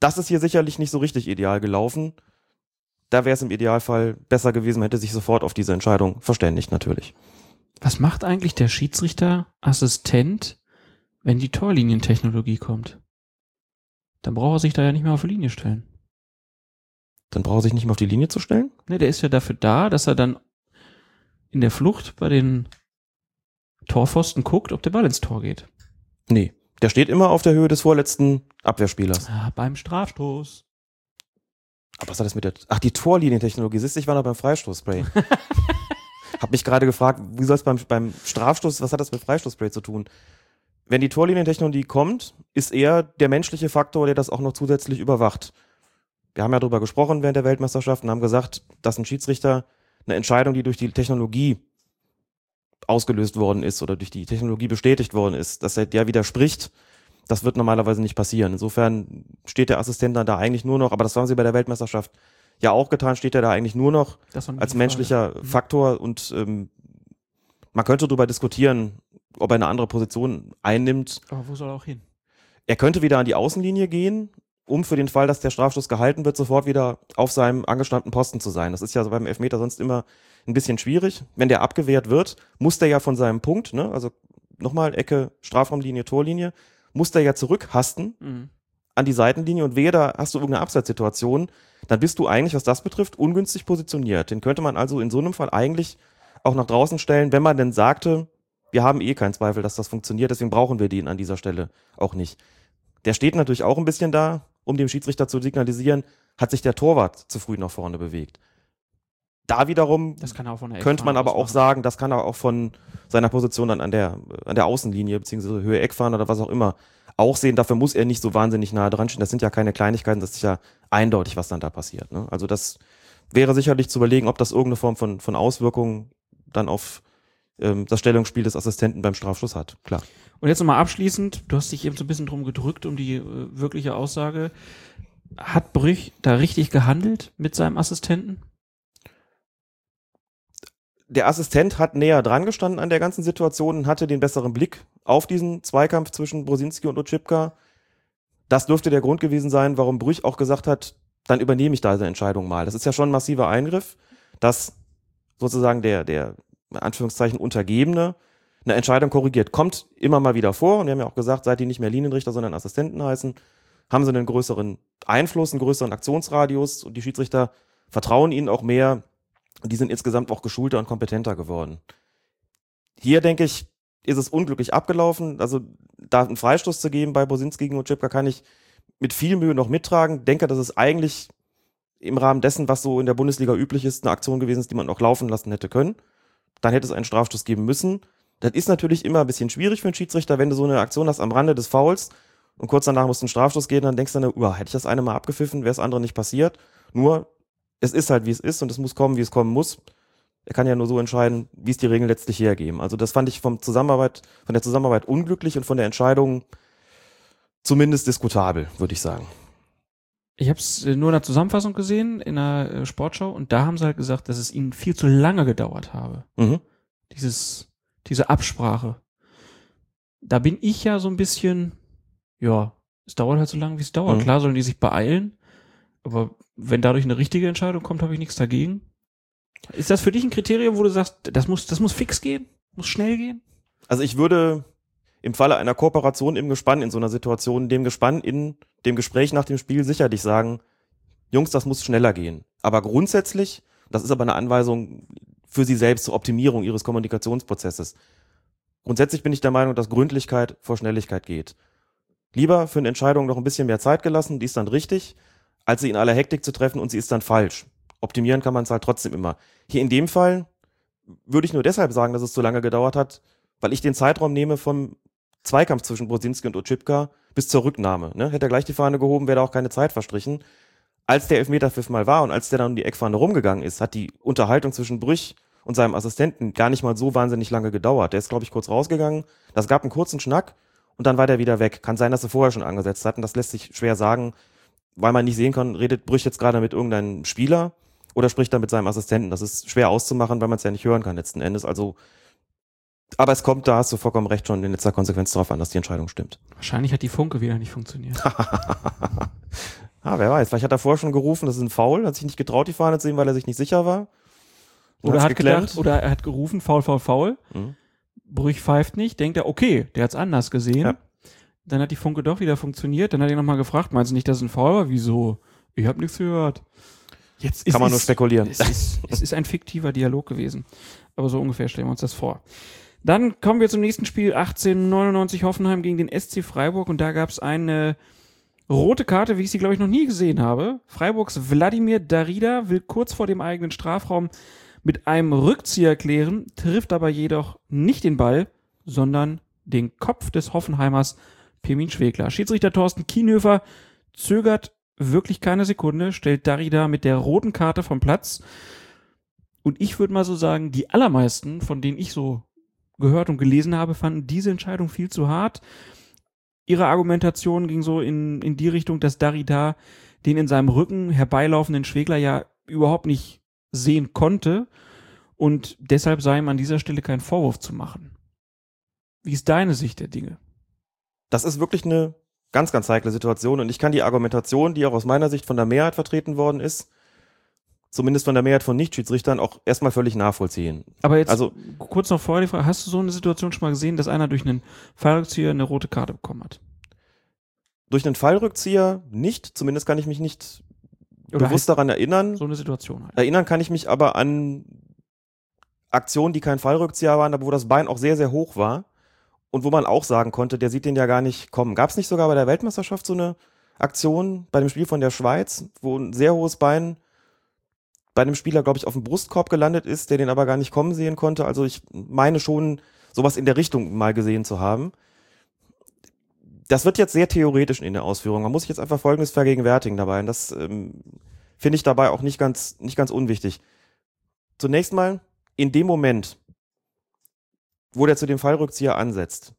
Das ist hier sicherlich nicht so richtig ideal gelaufen. Da wäre es im Idealfall besser gewesen, man hätte sich sofort auf diese Entscheidung verständigt, natürlich. Was macht eigentlich der Schiedsrichter-Assistent, wenn die Torlinientechnologie kommt? Dann braucht er sich da ja nicht mehr auf die Linie stellen. Dann braucht er sich nicht mehr auf die Linie zu stellen? Ne, der ist ja dafür da, dass er dann in der Flucht bei den Torpfosten guckt, ob der Ball ins Tor geht. Nee. Der steht immer auf der Höhe des vorletzten Abwehrspielers. Ah, beim Strafstoß. Aber was hat das mit der. Ach, die Torlinientechnologie. Siehst du, ich war noch beim Freistoßspray. Hab mich gerade gefragt, wie soll es beim, beim Strafstoß, was hat das mit Freistoßspray zu tun? Wenn die Torlinientechnologie kommt, ist eher der menschliche Faktor, der das auch noch zusätzlich überwacht. Wir haben ja darüber gesprochen während der Weltmeisterschaft und haben gesagt, dass ein Schiedsrichter eine Entscheidung, die durch die Technologie ausgelöst worden ist oder durch die Technologie bestätigt worden ist, dass er der widerspricht, das wird normalerweise nicht passieren. Insofern steht der Assistent dann da eigentlich nur noch, aber das haben sie bei der Weltmeisterschaft ja auch getan, steht er da eigentlich nur noch als menschlicher Frage. Mhm. Faktor und ähm, man könnte darüber diskutieren, ob er eine andere Position einnimmt. Aber wo soll er auch hin? Er könnte wieder an die Außenlinie gehen, um für den Fall, dass der Strafstoß gehalten wird, sofort wieder auf seinem angestammten Posten zu sein. Das ist ja so beim Elfmeter sonst immer ein bisschen schwierig. Wenn der abgewehrt wird, muss der ja von seinem Punkt, ne, also nochmal Ecke, Strafraumlinie, Torlinie, muss der ja zurückhasten Mhm. An die Seitenlinie und wehe, da hast du irgendeine Abseitssituation, dann bist du eigentlich, was das betrifft, ungünstig positioniert. Den könnte man also in so einem Fall eigentlich auch nach draußen stellen, wenn man denn sagte, wir haben eh keinen Zweifel, dass das funktioniert, deswegen brauchen wir den an dieser Stelle auch nicht. Der steht natürlich auch ein bisschen da, um dem Schiedsrichter zu signalisieren, hat sich der Torwart zu früh nach vorne bewegt. Da wiederum er könnte man aber aus auch sagen, das kann er auch von seiner Position dann an der, an der Außenlinie beziehungsweise Höhe Eckfahne oder was auch immer auch sehen. Dafür muss er nicht so wahnsinnig nah dran stehen. Das sind ja keine Kleinigkeiten, das ist ja eindeutig, was dann da passiert. Ne? Also das wäre sicherlich zu überlegen, ob das irgendeine Form von, von Auswirkungen dann auf ähm, das Stellungsspiel des Assistenten beim Strafschuss hat. Klar. Und jetzt nochmal abschließend, du hast dich eben so ein bisschen drum gedrückt um die äh, wirkliche Aussage. Hat Brüch da richtig gehandelt mit seinem Assistenten? Der Assistent hat näher dran gestanden an der ganzen Situation und hatte den besseren Blick auf diesen Zweikampf zwischen Brosinski und Otschipka. Das dürfte der Grund gewesen sein, warum Brüch auch gesagt hat, dann übernehme ich da diese Entscheidung mal. Das ist ja schon ein massiver Eingriff, dass sozusagen der, der, in Anführungszeichen, Untergebene eine Entscheidung korrigiert. Kommt immer mal wieder vor und wir haben ja auch gesagt, seit die nicht mehr Linienrichter, sondern Assistenten heißen, haben sie einen größeren Einfluss, einen größeren Aktionsradius und die Schiedsrichter vertrauen ihnen auch mehr, die sind insgesamt auch geschulter und kompetenter geworden. Hier, denke ich, ist es unglücklich abgelaufen. Also, da einen Freistoß zu geben bei Bosinski gegen Otschipka kann ich mit viel Mühe noch mittragen. Denke, dass es eigentlich im Rahmen dessen, was so in der Bundesliga üblich ist, eine Aktion gewesen ist, die man auch laufen lassen hätte können. Dann hätte es einen Strafstoß geben müssen. Das ist natürlich immer ein bisschen schwierig für einen Schiedsrichter, wenn du so eine Aktion hast am Rande des Fouls und kurz danach muss ein Strafstoß gehen, dann denkst du dann, uh, hätte ich das eine mal abgepfiffen, wäre das andere nicht passiert. Nur, es ist halt, wie es ist und es muss kommen, wie es kommen muss. Er kann ja nur so entscheiden, wie es die Regeln letztlich hergeben. Also das fand ich vom Zusammenarbeit, von der Zusammenarbeit unglücklich und von der Entscheidung zumindest diskutabel, würde ich sagen. Ich habe es nur in der Zusammenfassung gesehen, in der äh, Sportschau, und da haben sie halt gesagt, dass es ihnen viel zu lange gedauert habe. Mhm. Dieses, diese Absprache. Da bin ich ja so ein bisschen, ja, es dauert halt so lange, wie es dauert. Mhm. Klar sollen die sich beeilen, aber wenn dadurch eine richtige Entscheidung kommt, habe ich nichts dagegen. Ist das für dich ein Kriterium, wo du sagst, das muss, das muss fix gehen? Muss schnell gehen? Also ich würde im Falle einer Kooperation im Gespann in so einer Situation dem Gespann in dem Gespräch nach dem Spiel sicherlich sagen, Jungs, das muss schneller gehen. Aber grundsätzlich, das ist aber eine Anweisung für sie selbst zur Optimierung ihres Kommunikationsprozesses. Grundsätzlich bin ich der Meinung, dass Gründlichkeit vor Schnelligkeit geht. Lieber für eine Entscheidung noch ein bisschen mehr Zeit gelassen, die ist dann richtig, als sie in aller Hektik zu treffen und sie ist dann falsch. Optimieren kann man es halt trotzdem immer. Hier in dem Fall würde ich nur deshalb sagen, dass es so lange gedauert hat, weil ich den Zeitraum nehme vom Zweikampf zwischen Brosinski und Otschipka bis zur Rücknahme. Ne? Hätte er gleich die Fahne gehoben, wäre da auch keine Zeit verstrichen. Als der Elfmeterpfiff mal war und als der dann um die Eckfahne rumgegangen ist, hat die Unterhaltung zwischen Brüch und seinem Assistenten gar nicht mal so wahnsinnig lange gedauert. Der ist, glaube ich, kurz rausgegangen. Das gab einen kurzen Schnack und dann war der wieder weg. Kann sein, dass sie vorher schon angesetzt hatten. Das lässt sich schwer sagen, weil man nicht sehen kann, redet Brüch jetzt gerade mit irgendeinem Spieler oder spricht er mit seinem Assistenten. Das ist schwer auszumachen, weil man es ja nicht hören kann letzten Endes. Also, aber es kommt, da hast du vollkommen recht, schon in letzter Konsequenz darauf an, dass die Entscheidung stimmt. Wahrscheinlich hat die Funke wieder nicht funktioniert. ah, wer weiß, vielleicht hat er vorher schon gerufen, das ist ein Foul, hat sich nicht getraut, die Fahne zu sehen, weil er sich nicht sicher war. Und Oder hat geklemmt. gedacht, oder er hat gerufen, faul, faul, faul. Mhm. Brüch pfeift nicht, denkt er, okay, der hat's anders gesehen. Ja. Dann hat die Funke doch wieder funktioniert. Dann hat er nochmal gefragt, meinst du nicht, dass es ein Foul war? Wieso? Ich habe nichts gehört. Jetzt Kann man nur spekulieren. Es ist, es ist ein fiktiver Dialog gewesen. Aber so ungefähr stellen wir uns das vor. Dann kommen wir zum nächsten Spiel. 1899 Hoffenheim gegen den SC Freiburg. Und da gab es eine rote Karte, wie ich sie, glaube ich, noch nie gesehen habe. Freiburgs Wladimir Darida will kurz vor dem eigenen Strafraum mit einem Rückzieher klären, trifft aber jedoch nicht den Ball, sondern den Kopf des Hoffenheimers Pirmin Schwegler. Schiedsrichter Thorsten Kienhöfer zögert wirklich keine Sekunde, stellt Darida mit der roten Karte vom Platz. Und ich würde mal so sagen, die allermeisten, von denen ich so gehört und gelesen habe, fanden diese Entscheidung viel zu hart. Ihre Argumentation ging so in, in die Richtung, dass Darida den in seinem Rücken herbeilaufenden Schwegler ja überhaupt nicht sehen konnte und deshalb sei ihm an dieser Stelle kein Vorwurf zu machen. Wie ist deine Sicht der Dinge? Das ist wirklich eine ganz, ganz heikle Situation und ich kann die Argumentation, die auch aus meiner Sicht von der Mehrheit vertreten worden ist, zumindest von der Mehrheit von Nichtschiedsrichtern, auch erstmal völlig nachvollziehen. Aber jetzt Also- kurz noch vorher die Frage, hast du so eine Situation schon mal gesehen, dass einer durch einen Fallrückzieher eine rote Karte bekommen hat? Durch einen Fallrückzieher nicht, zumindest kann ich mich nicht Oder bewusst daran erinnern. so eine Situation halt. Erinnern kann ich mich aber an Aktionen, die kein Fallrückzieher waren, aber wo das Bein auch sehr, sehr hoch war und wo man auch sagen konnte, der sieht den ja gar nicht kommen. Gab es nicht sogar bei der Weltmeisterschaft so eine Aktion bei dem Spiel von der Schweiz, wo ein sehr hohes Bein bei einem Spieler, glaube ich, auf dem Brustkorb gelandet ist, der den aber gar nicht kommen sehen konnte? Also ich meine schon, sowas in der Richtung mal gesehen zu haben. Das wird jetzt sehr theoretisch in der Ausführung. Man muss sich jetzt einfach Folgendes vergegenwärtigen dabei. Und das ähm, finde ich dabei auch nicht ganz, nicht ganz unwichtig. Zunächst mal, in dem Moment, wo der zu dem Fallrückzieher ansetzt,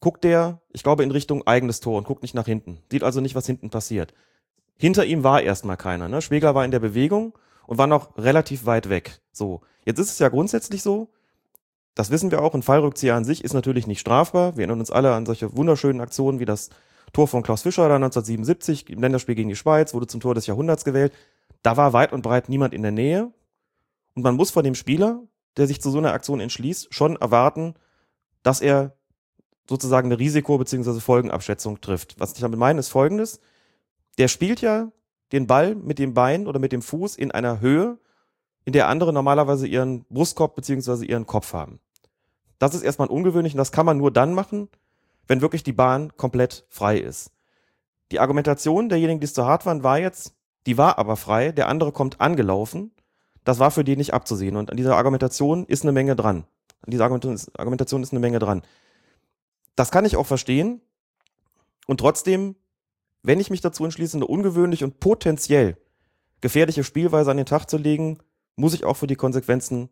guckt der, ich glaube, in Richtung eigenes Tor und guckt nicht nach hinten. Sieht also nicht, was hinten passiert. Hinter ihm war erstmal keiner. Ne? Schwegler war in der Bewegung und war noch relativ weit weg. So, jetzt ist es ja grundsätzlich so, das wissen wir auch, ein Fallrückzieher an sich ist natürlich nicht strafbar. Wir erinnern uns alle an solche wunderschönen Aktionen wie das Tor von Klaus Fischer da 1977 im Länderspiel gegen die Schweiz, wurde zum Tor des Jahrhunderts gewählt. Da war weit und breit niemand in der Nähe. Und man muss von dem Spieler, der sich zu so einer Aktion entschließt, schon erwarten, dass er sozusagen eine Risiko- bzw. Folgenabschätzung trifft. Was ich damit meine, ist folgendes. Der spielt ja den Ball mit dem Bein oder mit dem Fuß in einer Höhe, in der andere normalerweise ihren Brustkorb bzw. ihren Kopf haben. Das ist erstmal ungewöhnlich und das kann man nur dann machen, wenn wirklich die Bahn komplett frei ist. Die Argumentation derjenigen, die es zu hart waren, war jetzt, die war aber frei, der andere kommt angelaufen. Das war für die nicht abzusehen. Und an dieser Argumentation ist eine Menge dran. An dieser Argumentation ist, eine Menge dran. Das kann ich auch verstehen. Und trotzdem, wenn ich mich dazu entschließe, eine ungewöhnliche und potenziell gefährliche Spielweise an den Tag zu legen, muss ich auch für die Konsequenzen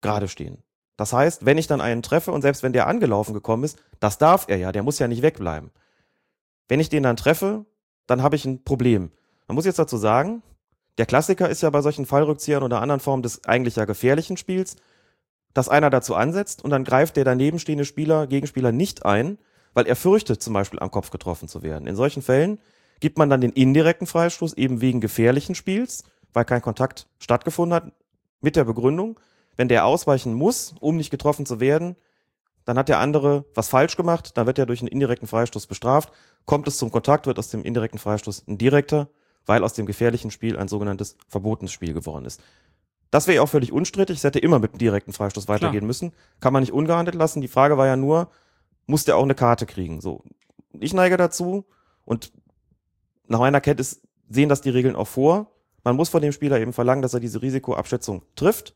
gerade stehen. Das heißt, wenn ich dann einen treffe und selbst wenn der angelaufen gekommen ist, das darf er ja, der muss ja nicht wegbleiben. Wenn ich den dann treffe, dann habe ich ein Problem. Man muss jetzt dazu sagen, der Klassiker ist ja bei solchen Fallrückziehern oder anderen Formen des eigentlich ja gefährlichen Spiels, dass einer dazu ansetzt und dann greift der daneben stehende Spieler, Gegenspieler nicht ein, weil er fürchtet, zum Beispiel am Kopf getroffen zu werden. In solchen Fällen gibt man dann den indirekten Freistoß eben wegen gefährlichen Spiels, weil kein Kontakt stattgefunden hat, mit der Begründung, wenn der ausweichen muss, um nicht getroffen zu werden, dann hat der andere was falsch gemacht, dann wird er durch einen indirekten Freistoß bestraft. Kommt es zum Kontakt, wird aus dem indirekten Freistoß ein direkter, weil aus dem gefährlichen Spiel ein sogenanntes verbotenes Spiel geworden ist. Das wäre ja auch völlig unstrittig, es hätte immer mit einem direkten Freistoß weitergehen müssen. Kann man nicht ungehandelt lassen. Die Frage war ja nur, muss der auch eine Karte kriegen? So. Ich neige dazu und nach meiner Kenntnis sehen das die Regeln auch vor. Man muss von dem Spieler eben verlangen, dass er diese Risikoabschätzung trifft.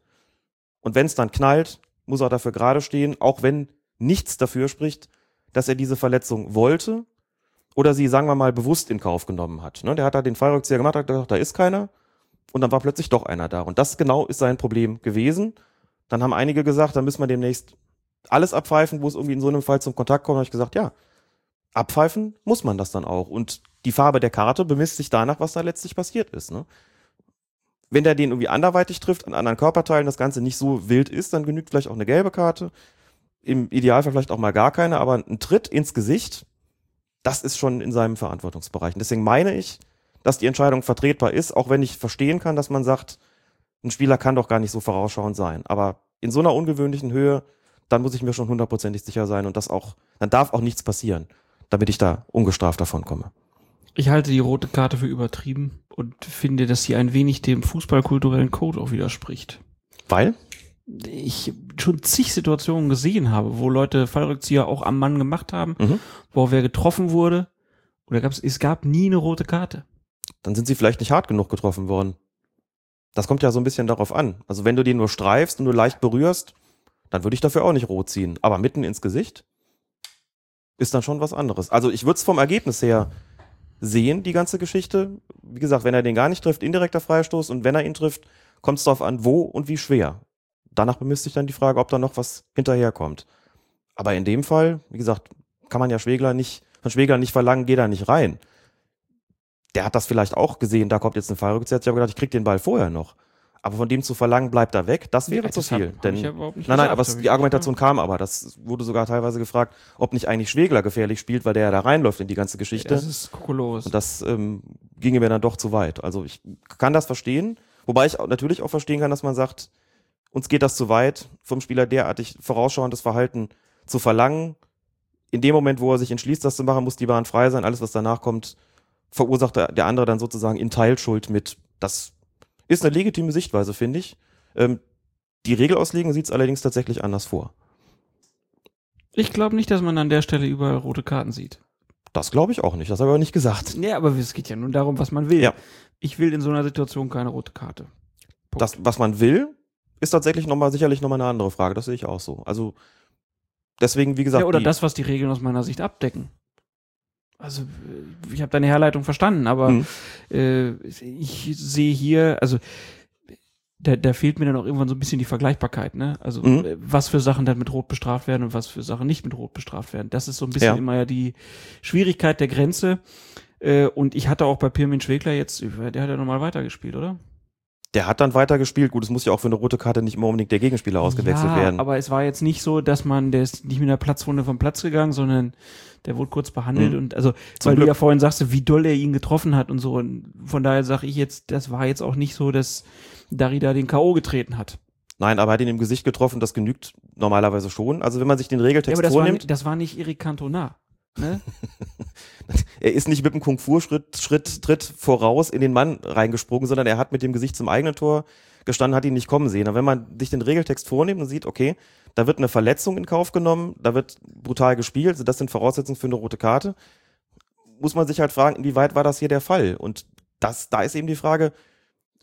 Und wenn es dann knallt, muss er dafür gerade stehen, auch wenn nichts dafür spricht, dass er diese Verletzung wollte oder sie, sagen wir mal, bewusst in Kauf genommen hat. Ne? Der hat da den Fallrückzieher gemacht, hat gedacht, da ist keiner. Und dann war plötzlich doch einer da. Und das genau ist sein Problem gewesen. Dann haben einige gesagt, dann müssen wir demnächst alles abpfeifen, wo es irgendwie in so einem Fall zum Kontakt kommt. Da habe ich gesagt, ja, abpfeifen muss man das dann auch. Und die Farbe der Karte bemisst sich danach, was da letztlich passiert ist. Ne? Wenn der den irgendwie anderweitig trifft, an anderen Körperteilen, das Ganze nicht so wild ist, dann genügt vielleicht auch eine gelbe Karte. Im Idealfall vielleicht auch mal gar keine, aber ein Tritt ins Gesicht, das ist schon in seinem Verantwortungsbereich. Und deswegen meine ich, dass die Entscheidung vertretbar ist, auch wenn ich verstehen kann, dass man sagt, ein Spieler kann doch gar nicht so vorausschauend sein. Aber in so einer ungewöhnlichen Höhe, dann muss ich mir schon hundertprozentig sicher sein und das auch, dann darf auch nichts passieren, damit ich da ungestraft davon komme. Ich halte die rote Karte für übertrieben und finde, dass sie ein wenig dem fußballkulturellen Code auch widerspricht. Weil? Ich schon zig Situationen gesehen habe, wo Leute Fallrückzieher auch am Mann gemacht haben, Mhm. wo wer getroffen wurde. Oder gab's, es gab nie eine rote Karte. Dann sind sie vielleicht nicht hart genug getroffen worden. Das kommt ja so ein bisschen darauf an. Also wenn du den nur streifst und nur leicht berührst, dann würde ich dafür auch nicht rot ziehen. Aber mitten ins Gesicht ist dann schon was anderes. Also ich würde es vom Ergebnis her sehen, die ganze Geschichte. Wie gesagt, wenn er den gar nicht trifft, indirekter Freistoß und wenn er ihn trifft, kommt es darauf an, wo und wie schwer. Danach bemisst sich dann die Frage, ob da noch was hinterherkommt. Aber in dem Fall, wie gesagt, kann man ja Schwegler nicht, von Schwegler nicht verlangen, geh da nicht rein. Der hat das vielleicht auch gesehen, da kommt jetzt ein Fallrückzieher. Ich habe gedacht, ich krieg den Ball vorher noch. Aber von dem zu verlangen, bleibt er weg, das wäre Ja, zu hab- viel. hab Denn, nicht nein, nein, gesagt, aber hab es, die Argumentation gesagt. kam aber. Das wurde sogar teilweise gefragt, ob nicht eigentlich Schwegler gefährlich spielt, weil der ja da reinläuft in die ganze Geschichte. Das ist Kokolores. Und das ähm, ginge mir dann doch zu weit. Also ich kann das verstehen, wobei ich natürlich auch verstehen kann, dass man sagt, uns geht das zu weit, vom Spieler derartig vorausschauendes Verhalten zu verlangen. In dem Moment, wo er sich entschließt, das zu machen, muss die Bahn frei sein. Alles, was danach kommt, verursacht der, der andere dann sozusagen in Teilschuld mit. Das ist eine legitime Sichtweise, finde ich. Ähm, die Regelauslegung sieht es allerdings tatsächlich anders vor. Ich glaube nicht, dass man an der Stelle überall rote Karten sieht. Das glaube ich auch nicht. Das habe ich aber nicht gesagt. Ja, aber es geht ja nun darum, was man will. Ja. Ich will in so einer Situation keine rote Karte. Punkt. Das, was man will, ist tatsächlich nochmal sicherlich nochmal eine andere Frage. Das sehe ich auch so. Also deswegen, wie gesagt, ja, oder das, was die Regeln aus meiner Sicht abdecken. Also, äh, ich habe deine Herleitung verstanden, aber Mhm. äh, ich sehe hier, also da, da fehlt mir dann auch irgendwann so ein bisschen die Vergleichbarkeit, ne? Also Mhm. äh, was für Sachen dann mit Rot bestraft werden und was für Sachen nicht mit Rot bestraft werden. Das ist so ein bisschen Ja. immer ja die Schwierigkeit der Grenze. Äh, und ich hatte auch bei Pirmin Schwegler jetzt, der hat ja nochmal weitergespielt, oder? Der hat dann weitergespielt. Gut, es muss ja auch für eine rote Karte nicht immer unbedingt der Gegenspieler ausgewechselt ja, werden. Aber es war jetzt nicht so, dass man, der ist nicht mit einer Platzwunde vom Platz gegangen, sondern der wurde kurz behandelt Mhm. und also, Zum weil Glück. du ja vorhin sagst, wie doll er ihn getroffen hat und so. Und von daher sage ich jetzt, das war jetzt auch nicht so, dass Darida den K.O. getreten hat. Nein, aber er hat ihn im Gesicht getroffen, das genügt normalerweise schon. Also wenn man sich den Ja, Regeltext aber das war, vornimmt, ni- das war nicht Eric Cantona. Ne? er ist nicht mit dem Kung-Fu-Schritt, Schritt, Tritt voraus in den Mann reingesprungen, sondern er hat mit dem Gesicht zum eigenen Tor gestanden, hat ihn nicht kommen sehen. Und wenn man sich den Regeltext vornimmt und sieht, okay, da wird eine Verletzung in Kauf genommen, da wird brutal gespielt, also das sind Voraussetzungen für eine rote Karte, muss man sich halt fragen, inwieweit war das hier der Fall? Und das, da ist eben die Frage,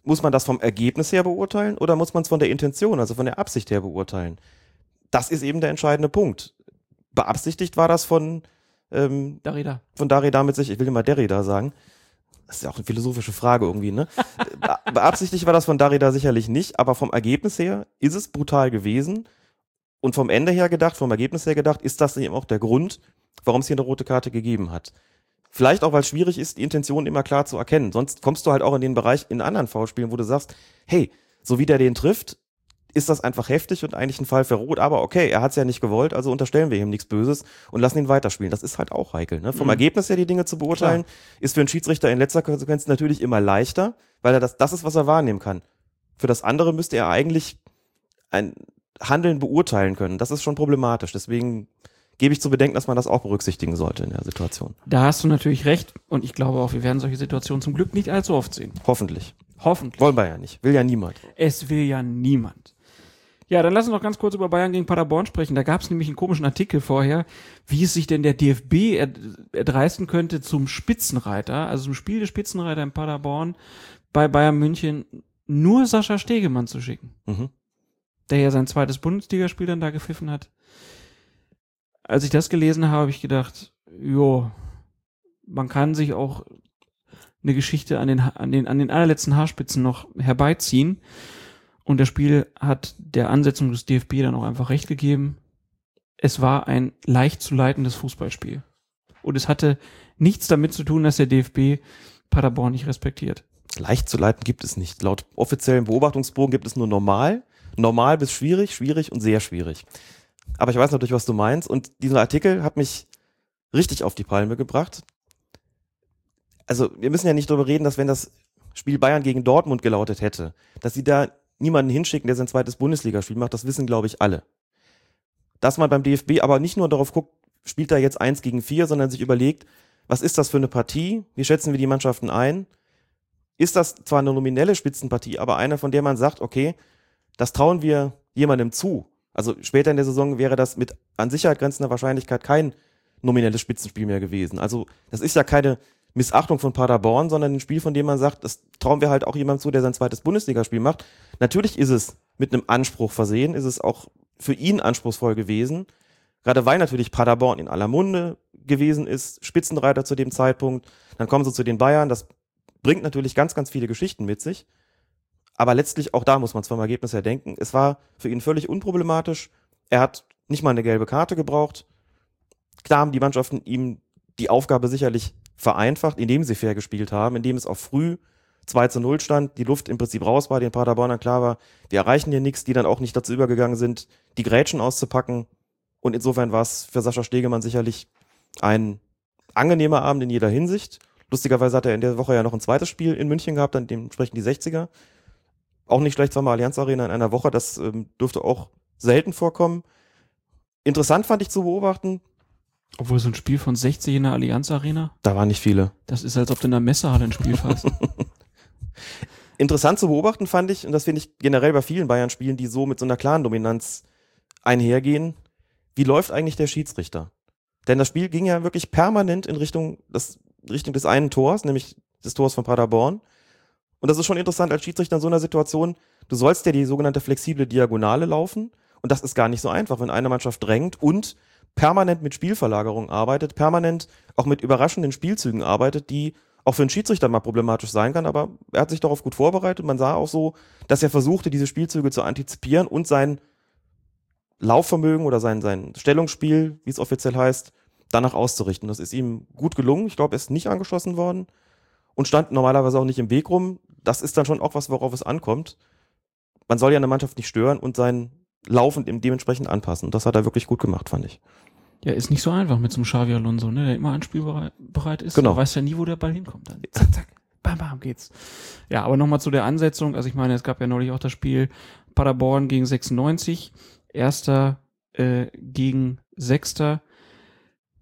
muss man das vom Ergebnis her beurteilen oder muss man es von der Intention, also von der Absicht her beurteilen? Das ist eben der entscheidende Punkt. Beabsichtigt war das von, ähm, Darida. von Derrida mit sich, ich will immer Derrida sagen. Das ist ja auch eine philosophische Frage irgendwie, ne? Be- Beabsichtigt war das von Derrida sicherlich nicht, aber vom Ergebnis her ist es brutal gewesen. Und vom Ende her gedacht, vom Ergebnis her gedacht, ist das eben auch der Grund, warum es hier eine rote Karte gegeben hat. Vielleicht auch, weil es schwierig ist, die Intention immer klar zu erkennen. Sonst kommst du halt auch in den Bereich in anderen V-Spielen, wo du sagst, hey, so wie der den trifft, ist das einfach heftig und eigentlich ein Fall für Rot. Aber okay, er hat es ja nicht gewollt, also unterstellen wir ihm nichts Böses und lassen ihn weiterspielen. Das ist halt auch heikel. Ne? Vom Mhm. Ergebnis her die Dinge zu beurteilen, ist für einen Schiedsrichter in letzter Konsequenz natürlich immer leichter, weil er das, das ist, was er wahrnehmen kann. Für das andere müsste er eigentlich ein Handeln beurteilen können. Das ist schon problematisch. Deswegen gebe ich zu bedenken, dass man das auch berücksichtigen sollte in der Situation. Da hast du natürlich recht und ich glaube auch, wir werden solche Situationen zum Glück nicht allzu oft sehen. Hoffentlich. Hoffentlich. Wollen wir ja nicht. Will ja niemand. Es will ja niemand. Ja, dann lass uns noch ganz kurz über Bayern gegen Paderborn sprechen. Da gab es nämlich einen komischen Artikel vorher, wie es sich denn der DFB erd erdreisten könnte, zum Spitzenreiter, also zum Spiel des Spitzenreiter in Paderborn bei Bayern München nur Sascha Stegemann zu schicken. Mhm. Der ja sein zweites Bundesligaspiel dann da gepfiffen hat. Als ich das gelesen habe, habe ich gedacht, jo, man kann sich auch eine Geschichte an den, an den, an den allerletzten Haarspitzen noch herbeiziehen. Und das Spiel hat der Ansetzung des DFB dann auch einfach recht gegeben. Es war ein leicht zu leitendes Fußballspiel. Und es hatte nichts damit zu tun, dass der DFB Paderborn nicht respektiert. Leicht zu leiten gibt es nicht. Laut offiziellen Beobachtungsbogen gibt es nur normal, normal bis schwierig, schwierig und sehr schwierig. Aber ich weiß natürlich, was du meinst. Und dieser Artikel hat mich richtig auf die Palme gebracht. Also wir müssen ja nicht darüber reden, dass wenn das Spiel Bayern gegen Dortmund gelautet hätte, dass sie da niemanden hinschicken, der sein zweites Bundesligaspiel macht, das wissen, glaube ich, alle. Dass man beim DFB aber nicht nur darauf guckt, spielt da jetzt eins gegen vier, sondern sich überlegt, was ist das für eine Partie? Wie schätzen wir die Mannschaften ein? Ist das zwar eine nominelle Spitzenpartie, aber eine, von der man sagt, okay, das trauen wir jemandem zu. Also später in der Saison wäre das mit an Sicherheit grenzender Wahrscheinlichkeit kein nominelles Spitzenspiel mehr gewesen. Also das ist ja keine Missachtung von Paderborn, sondern ein Spiel, von dem man sagt, das trauen wir halt auch jemandem zu, der sein zweites Bundesligaspiel macht. Natürlich ist es mit einem Anspruch versehen, ist es auch für ihn anspruchsvoll gewesen. Gerade weil natürlich Paderborn in aller Munde gewesen ist, Spitzenreiter zu dem Zeitpunkt. Dann kommen sie zu den Bayern. Das bringt natürlich ganz, ganz viele Geschichten mit sich. Aber letztlich, auch da muss man zwar im Ergebnis her denken, es war für ihn völlig unproblematisch. Er hat nicht mal eine gelbe Karte gebraucht. Klar haben die Mannschaften ihm die Aufgabe sicherlich vereinfacht, indem sie fair gespielt haben, indem es auch früh 2 zu 0 stand, die Luft im Prinzip raus war, den Paderbornern klar war, wir erreichen hier nichts, die dann auch nicht dazu übergegangen sind, die Grätschen auszupacken. Und insofern war es für Sascha Stegemann sicherlich ein angenehmer Abend in jeder Hinsicht. Lustigerweise hat er in der Woche ja noch ein zweites Spiel in München gehabt, dann dementsprechend die 60er. Auch nicht schlecht zweimal Allianz Arena in einer Woche, das ähm, dürfte auch selten vorkommen. Interessant fand ich zu beobachten. Obwohl so ein Spiel von 60 in der Allianz Arena, Da waren nicht viele. das ist, als ob du in der Messehalle ein Spiel fährst. Interessant zu beobachten fand ich, und das finde ich generell bei vielen Bayern-Spielen, die so mit so einer klaren Dominanz einhergehen, wie läuft eigentlich der Schiedsrichter? Denn das Spiel ging ja wirklich permanent in Richtung, das, Richtung des einen Tors, nämlich des Tors von Paderborn. Und das ist schon interessant als Schiedsrichter in so einer Situation, du sollst ja die sogenannte flexible Diagonale laufen. Und das ist gar nicht so einfach, wenn eine Mannschaft drängt und permanent mit Spielverlagerung arbeitet, permanent auch mit überraschenden Spielzügen arbeitet, die auch für einen Schiedsrichter mal problematisch sein kann, aber er hat sich darauf gut vorbereitet. Man sah auch so, dass er versuchte, diese Spielzüge zu antizipieren und sein Laufvermögen oder sein, sein Stellungsspiel, wie es offiziell heißt, danach auszurichten. Das ist ihm gut gelungen. Ich glaube, er ist nicht angeschossen worden und stand normalerweise auch nicht im Weg rum. Das ist dann schon auch was, worauf es ankommt. Man soll ja eine Mannschaft nicht stören und sein Laufen dementsprechend anpassen. Das hat er wirklich gut gemacht, fand ich. ja, ist nicht so einfach mit so einem Xavi Alonso, ne, der immer anspielbereit bereit ist. Genau. Du weißt ja nie, wo der Ball hinkommt. Dann zack, zack, bam, bam, geht's. Ja, aber nochmal zu der Ansetzung. Also ich meine, es gab ja neulich auch das Spiel Paderborn gegen 96, Erster äh, gegen Sechster.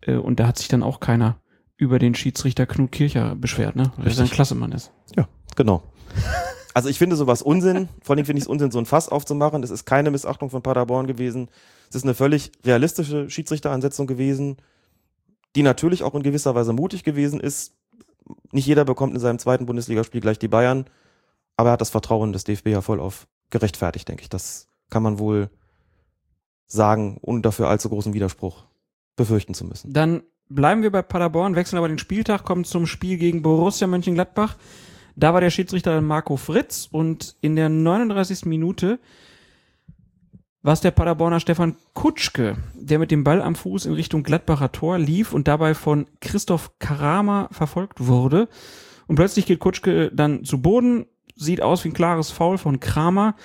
Äh, und da hat sich dann auch keiner über den Schiedsrichter Knut Kircher beschwert, ne? Weil er ein Klassemann ist. Ja, genau. Also ich finde sowas Unsinn. Vor allem finde ich es Unsinn, so ein Fass aufzumachen. Es ist keine Missachtung von Paderborn gewesen. Es ist eine völlig realistische Schiedsrichteransetzung gewesen, die natürlich auch in gewisser Weise mutig gewesen ist. Nicht jeder bekommt in seinem zweiten Bundesligaspiel gleich die Bayern, aber er hat das Vertrauen des DFB ja voll auf gerechtfertigt, denke ich. Das kann man wohl sagen, ohne dafür allzu großen Widerspruch befürchten zu müssen. Dann bleiben wir bei Paderborn, wechseln aber den Spieltag, kommen zum Spiel gegen Borussia Mönchengladbach. Da war der Schiedsrichter Marco Fritz und in der 39. Minute war es der Paderborner Stefan Kutschke, der mit dem Ball am Fuß in Richtung Gladbacher Tor lief und dabei von Christoph Karama verfolgt wurde. Und plötzlich geht Kutschke dann zu Boden, sieht aus wie ein klares Foul von Kramer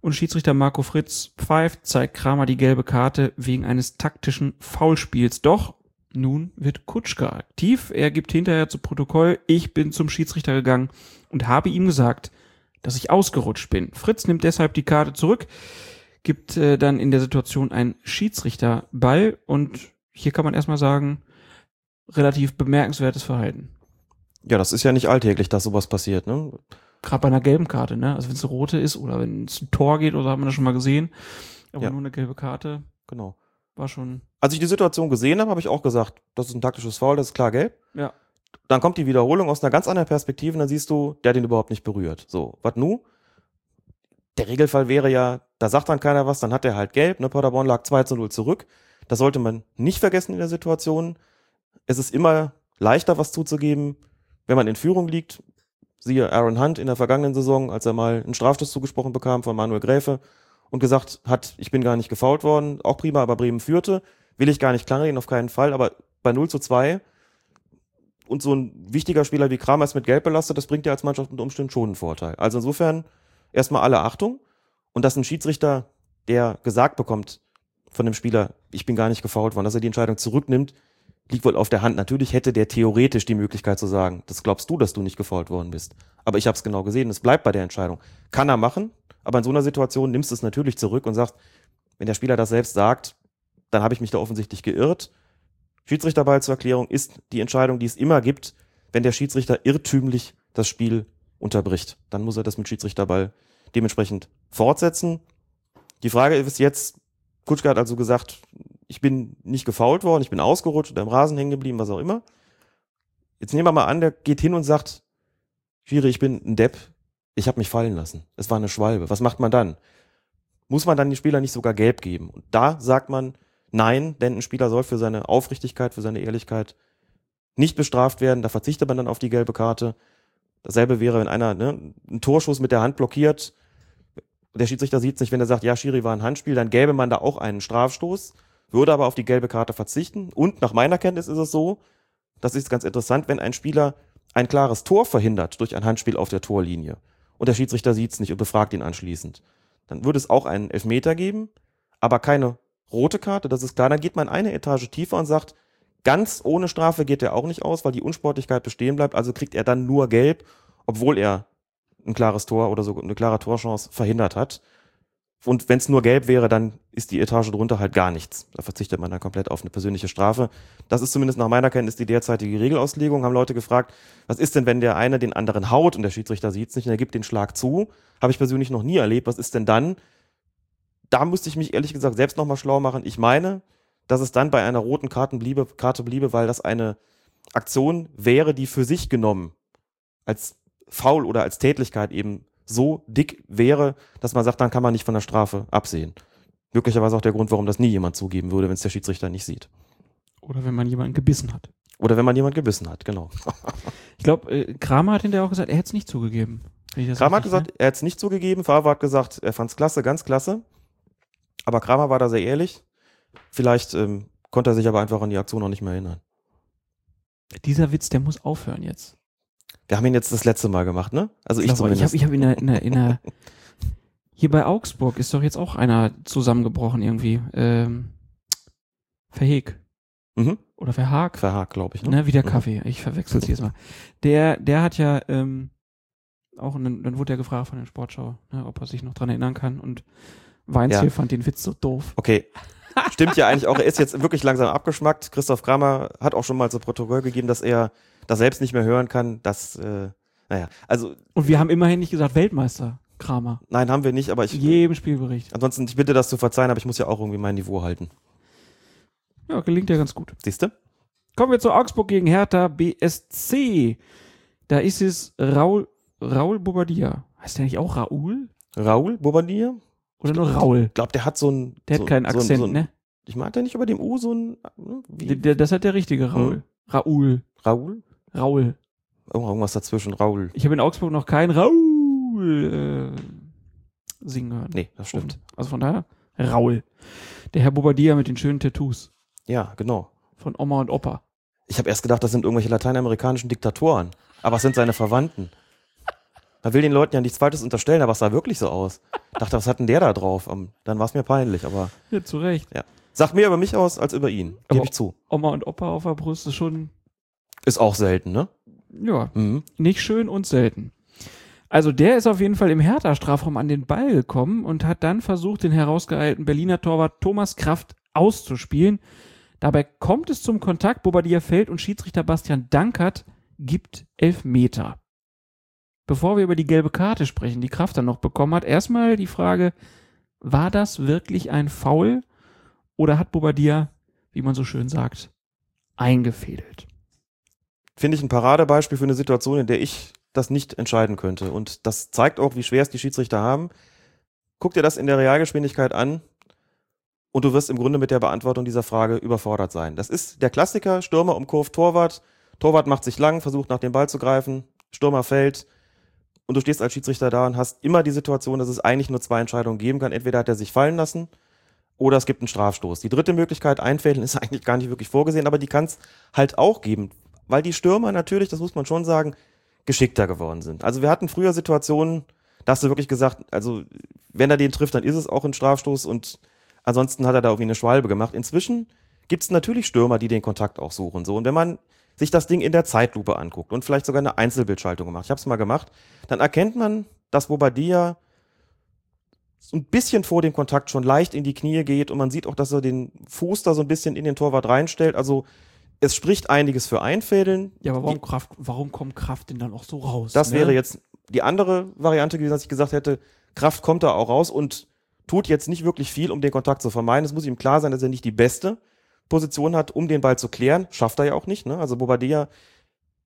und Schiedsrichter Marco Fritz pfeift, zeigt Kramer die gelbe Karte wegen eines taktischen Foulspiels. Doch nun wird Kutschke aktiv. Er gibt hinterher zu Protokoll, ich bin zum Schiedsrichter gegangen und habe ihm gesagt, dass ich ausgerutscht bin. Fritz nimmt deshalb die Karte zurück, gibt äh, dann in der Situation einen Schiedsrichterball und hier kann man erstmal sagen, relativ bemerkenswertes Verhalten. Ja, das ist ja nicht alltäglich, dass sowas passiert. Ne? Gerade bei einer gelben Karte, ne? Also wenn es eine rote ist oder wenn es ein Tor geht oder haben wir das schon mal gesehen. Aber Ja. nur eine gelbe Karte Genau. War schon. Als ich die Situation gesehen habe, habe ich auch gesagt, das ist ein taktisches Foul, das ist klar gelb. Ja. Dann kommt die Wiederholung aus einer ganz anderen Perspektive und dann siehst du, der hat ihn überhaupt nicht berührt. So, was nu? Der Regelfall wäre ja, da sagt dann keiner was, dann hat er halt gelb, ne? Paderborn lag 2 zu 0 zurück. Das sollte man nicht vergessen in der Situation. Es ist immer leichter, was zuzugeben, wenn man in Führung liegt. Siehe Aaron Hunt in der vergangenen Saison, als er mal einen Strafstoß zugesprochen bekam von Manuel Gräfe und gesagt hat, ich bin gar nicht gefault worden, auch prima, aber Bremen führte. Will ich gar nicht kleinreden, auf keinen Fall, aber bei 0 zu 2 und so ein wichtiger Spieler wie Kramer ist mit Gelb belastet, das bringt dir als Mannschaft unter Umständen schon einen Vorteil. Also insofern erstmal alle Achtung und dass ein Schiedsrichter, der gesagt bekommt von dem Spieler, ich bin gar nicht gefault worden, dass er die Entscheidung zurücknimmt, liegt wohl auf der Hand. Natürlich hätte der theoretisch die Möglichkeit zu sagen, das glaubst du, dass du nicht gefault worden bist. Aber ich habe es genau gesehen, es bleibt bei der Entscheidung. Kann er machen, aber in so einer Situation nimmst du es natürlich zurück und sagst, wenn der Spieler das selbst sagt, dann habe ich mich da offensichtlich geirrt. Schiedsrichterball zur Erklärung ist die Entscheidung, die es immer gibt, wenn der Schiedsrichter irrtümlich das Spiel unterbricht. Dann muss er das mit Schiedsrichterball dementsprechend fortsetzen. Die Frage ist jetzt, Kutschke hat also gesagt, ich bin nicht gefault worden, ich bin ausgerutscht oder im Rasen hängen geblieben, was auch immer. Jetzt nehmen wir mal an, der geht hin und sagt, Schiri, ich bin ein Depp, ich habe mich fallen lassen. Es war eine Schwalbe. Was macht man dann? Muss man dann den Spieler nicht sogar gelb geben? Und da sagt man, nein, denn ein Spieler soll für seine Aufrichtigkeit, für seine Ehrlichkeit nicht bestraft werden. Da verzichtet man dann auf die gelbe Karte. Dasselbe wäre, wenn einer ne, einen Torschuss mit der Hand blockiert. Der Schiedsrichter sieht es nicht, wenn er sagt, ja, Schiri war ein Handspiel, dann gäbe man da auch einen Strafstoß, würde aber auf die gelbe Karte verzichten. Und nach meiner Kenntnis ist es so, das ist ganz interessant, wenn ein Spieler ein klares Tor verhindert durch ein Handspiel auf der Torlinie und der Schiedsrichter sieht es nicht und befragt ihn anschließend, dann würde es auch einen Elfmeter geben, aber keine rote Karte, das ist klar. Dann geht man eine Etage tiefer und sagt, ganz ohne Strafe geht er auch nicht aus, weil die Unsportlichkeit bestehen bleibt, also kriegt er dann nur gelb, obwohl er ein klares Tor oder so eine klare Torchance verhindert hat. Und wenn es nur gelb wäre, dann ist die Etage drunter halt gar nichts. Da verzichtet man dann komplett auf eine persönliche Strafe. Das ist zumindest nach meiner Kenntnis die derzeitige Regelauslegung. Haben Leute gefragt, was ist denn, wenn der eine den anderen haut und der Schiedsrichter sieht es nicht und er gibt den Schlag zu? Habe ich persönlich noch nie erlebt. Was ist denn dann? Da musste ich mich ehrlich gesagt selbst nochmal schlau machen. Ich meine, dass es dann bei einer roten Karte bliebe, Karte bliebe, weil das eine Aktion wäre, die für sich genommen als faul oder als Tätlichkeit eben so dick wäre, dass man sagt, dann kann man nicht von der Strafe absehen. Möglicherweise auch der Grund, warum das nie jemand zugeben würde, wenn es der Schiedsrichter nicht sieht. Oder wenn man jemanden gebissen hat. Oder wenn man jemand gebissen hat, genau. Ich glaube, äh, Kramer hat hinterher auch gesagt, er hätte es nicht zugegeben. Kramer hat gesagt, er hat es nicht zugegeben. Favre hat gesagt, er fand es klasse, ganz klasse. Aber Kramer war da sehr ehrlich. Vielleicht ähm, konnte er sich aber einfach an die Aktion noch nicht mehr erinnern. Dieser Witz, der muss aufhören jetzt. Wir haben ihn jetzt das letzte Mal gemacht, ne? Also ich, ich glaube, ich zumindest. habe ich hab in der, in der, in der hier bei Augsburg ist doch jetzt auch einer zusammengebrochen irgendwie. Ähm, Verheg. Mhm. Oder Verhag. Verhakt, glaube ich. Ne? Ne, wie der Mhm. Kaffee. Ich verwechsel es jedes Mal. Der, der hat ja ähm, auch, und dann, dann wurde er gefragt von der Sportschau, ne, ob er sich noch dran erinnern kann. Und Weinziel Ja. fand den Witz so doof. Okay. Stimmt ja eigentlich auch. Er ist jetzt wirklich langsam abgeschmackt. Christoph Kramer hat auch schon mal zu Protokoll gegeben, dass er das selbst nicht mehr hören kann. Das, äh, naja, also Und wir haben immerhin nicht gesagt Weltmeister, Kramer. nein, haben wir nicht, aber ich. Jedem Spielbericht. Ansonsten, ich bitte das zu verzeihen, aber ich muss ja auch irgendwie mein Niveau halten. Ja, gelingt ja ganz gut. Siehst du? Kommen wir zu Augsburg gegen Hertha BSC. Da ist es Raul, Raul Bobadilla. Heißt der nicht auch Raul? Raul Bobadilla? Oder nur Raul? Ich glaube, der hat so ein. Der so, hat keinen so, Akzent, so ne? Ich mag der nicht über dem U so ein. ne, Wie? Der, der, das hat der richtige Raul. Hm. Raul. Raul? Raul. Oh, irgendwas dazwischen. Raul. Ich habe in Augsburg noch keinen Raul äh, singen hören. Nee, das stimmt. Also von daher, Raul. Der Herr Bobadilla mit den schönen Tattoos Ja, genau. von Oma und Opa. Ich habe erst gedacht, das sind irgendwelche lateinamerikanischen Diktatoren. Aber es sind seine Verwandten. Man will den Leuten ja nichts Falsches unterstellen, aber es sah wirklich so aus. Dachte, was hat denn der da drauf? Ähm, Dann war es mir peinlich, aber Ja, zu Recht. sagt mehr über mich aus als über ihn. Gebe ich zu. Oma und Opa auf der Brust ist schon, Ist auch selten, ne? ja, Mhm. nicht schön und selten. Also der ist auf jeden Fall im Hertha-Strafraum an den Ball gekommen und hat dann versucht, den herausgeeilten Berliner Torwart Thomas Kraft auszuspielen. Dabei kommt es zum Kontakt, Bobadilla fällt und Schiedsrichter Bastian Dankert gibt Elfmeter. Bevor wir über die gelbe Karte sprechen, die Kraft dann noch bekommen hat, erstmal die Frage, war das wirklich ein Foul oder hat Bobadilla, wie man so schön sagt, eingefädelt? Finde ich ein Paradebeispiel für eine Situation, in der ich das nicht entscheiden könnte. Und das zeigt auch, wie schwer es die Schiedsrichter haben. Guck dir das in der Realgeschwindigkeit an und du wirst im Grunde mit der Beantwortung dieser Frage überfordert sein. Das ist der Klassiker, Stürmer umkurvt Torwart, Torwart macht sich lang, versucht nach dem Ball zu greifen, Stürmer fällt und du stehst als Schiedsrichter da und hast immer die Situation, dass es eigentlich nur zwei Entscheidungen geben kann. Entweder hat er sich fallen lassen oder es gibt einen Strafstoß. Die dritte Möglichkeit, einfällen, ist eigentlich gar nicht wirklich vorgesehen, aber die kann es halt auch geben. weil die Stürmer natürlich, das muss man schon sagen, geschickter geworden sind. Also wir hatten früher Situationen, da hast du wirklich gesagt, also wenn er den trifft, dann ist es auch ein Strafstoß und ansonsten hat er da irgendwie eine Schwalbe gemacht. Inzwischen gibt es natürlich Stürmer, die den Kontakt auch suchen. So. Und wenn man sich das Ding in der Zeitlupe anguckt und vielleicht sogar eine Einzelbildschaltung gemacht, ich habe es mal gemacht, dann erkennt man, dass Bobadilla so ein bisschen vor dem Kontakt schon leicht in die Knie geht und man sieht auch, dass er den Fuß da so ein bisschen in den Torwart reinstellt. Also es spricht einiges für Einfädeln. Ja, aber warum, Die- Kraft, warum kommt Kraft denn dann auch so raus? Das ne? wäre jetzt die andere Variante gewesen, dass ich gesagt hätte, Kraft kommt da auch raus und tut jetzt nicht wirklich viel, um den Kontakt zu vermeiden. Es muss ihm klar sein, dass er nicht die beste Position hat, um den Ball zu klären. Schafft er ja auch nicht. Ne? Also Bobadilla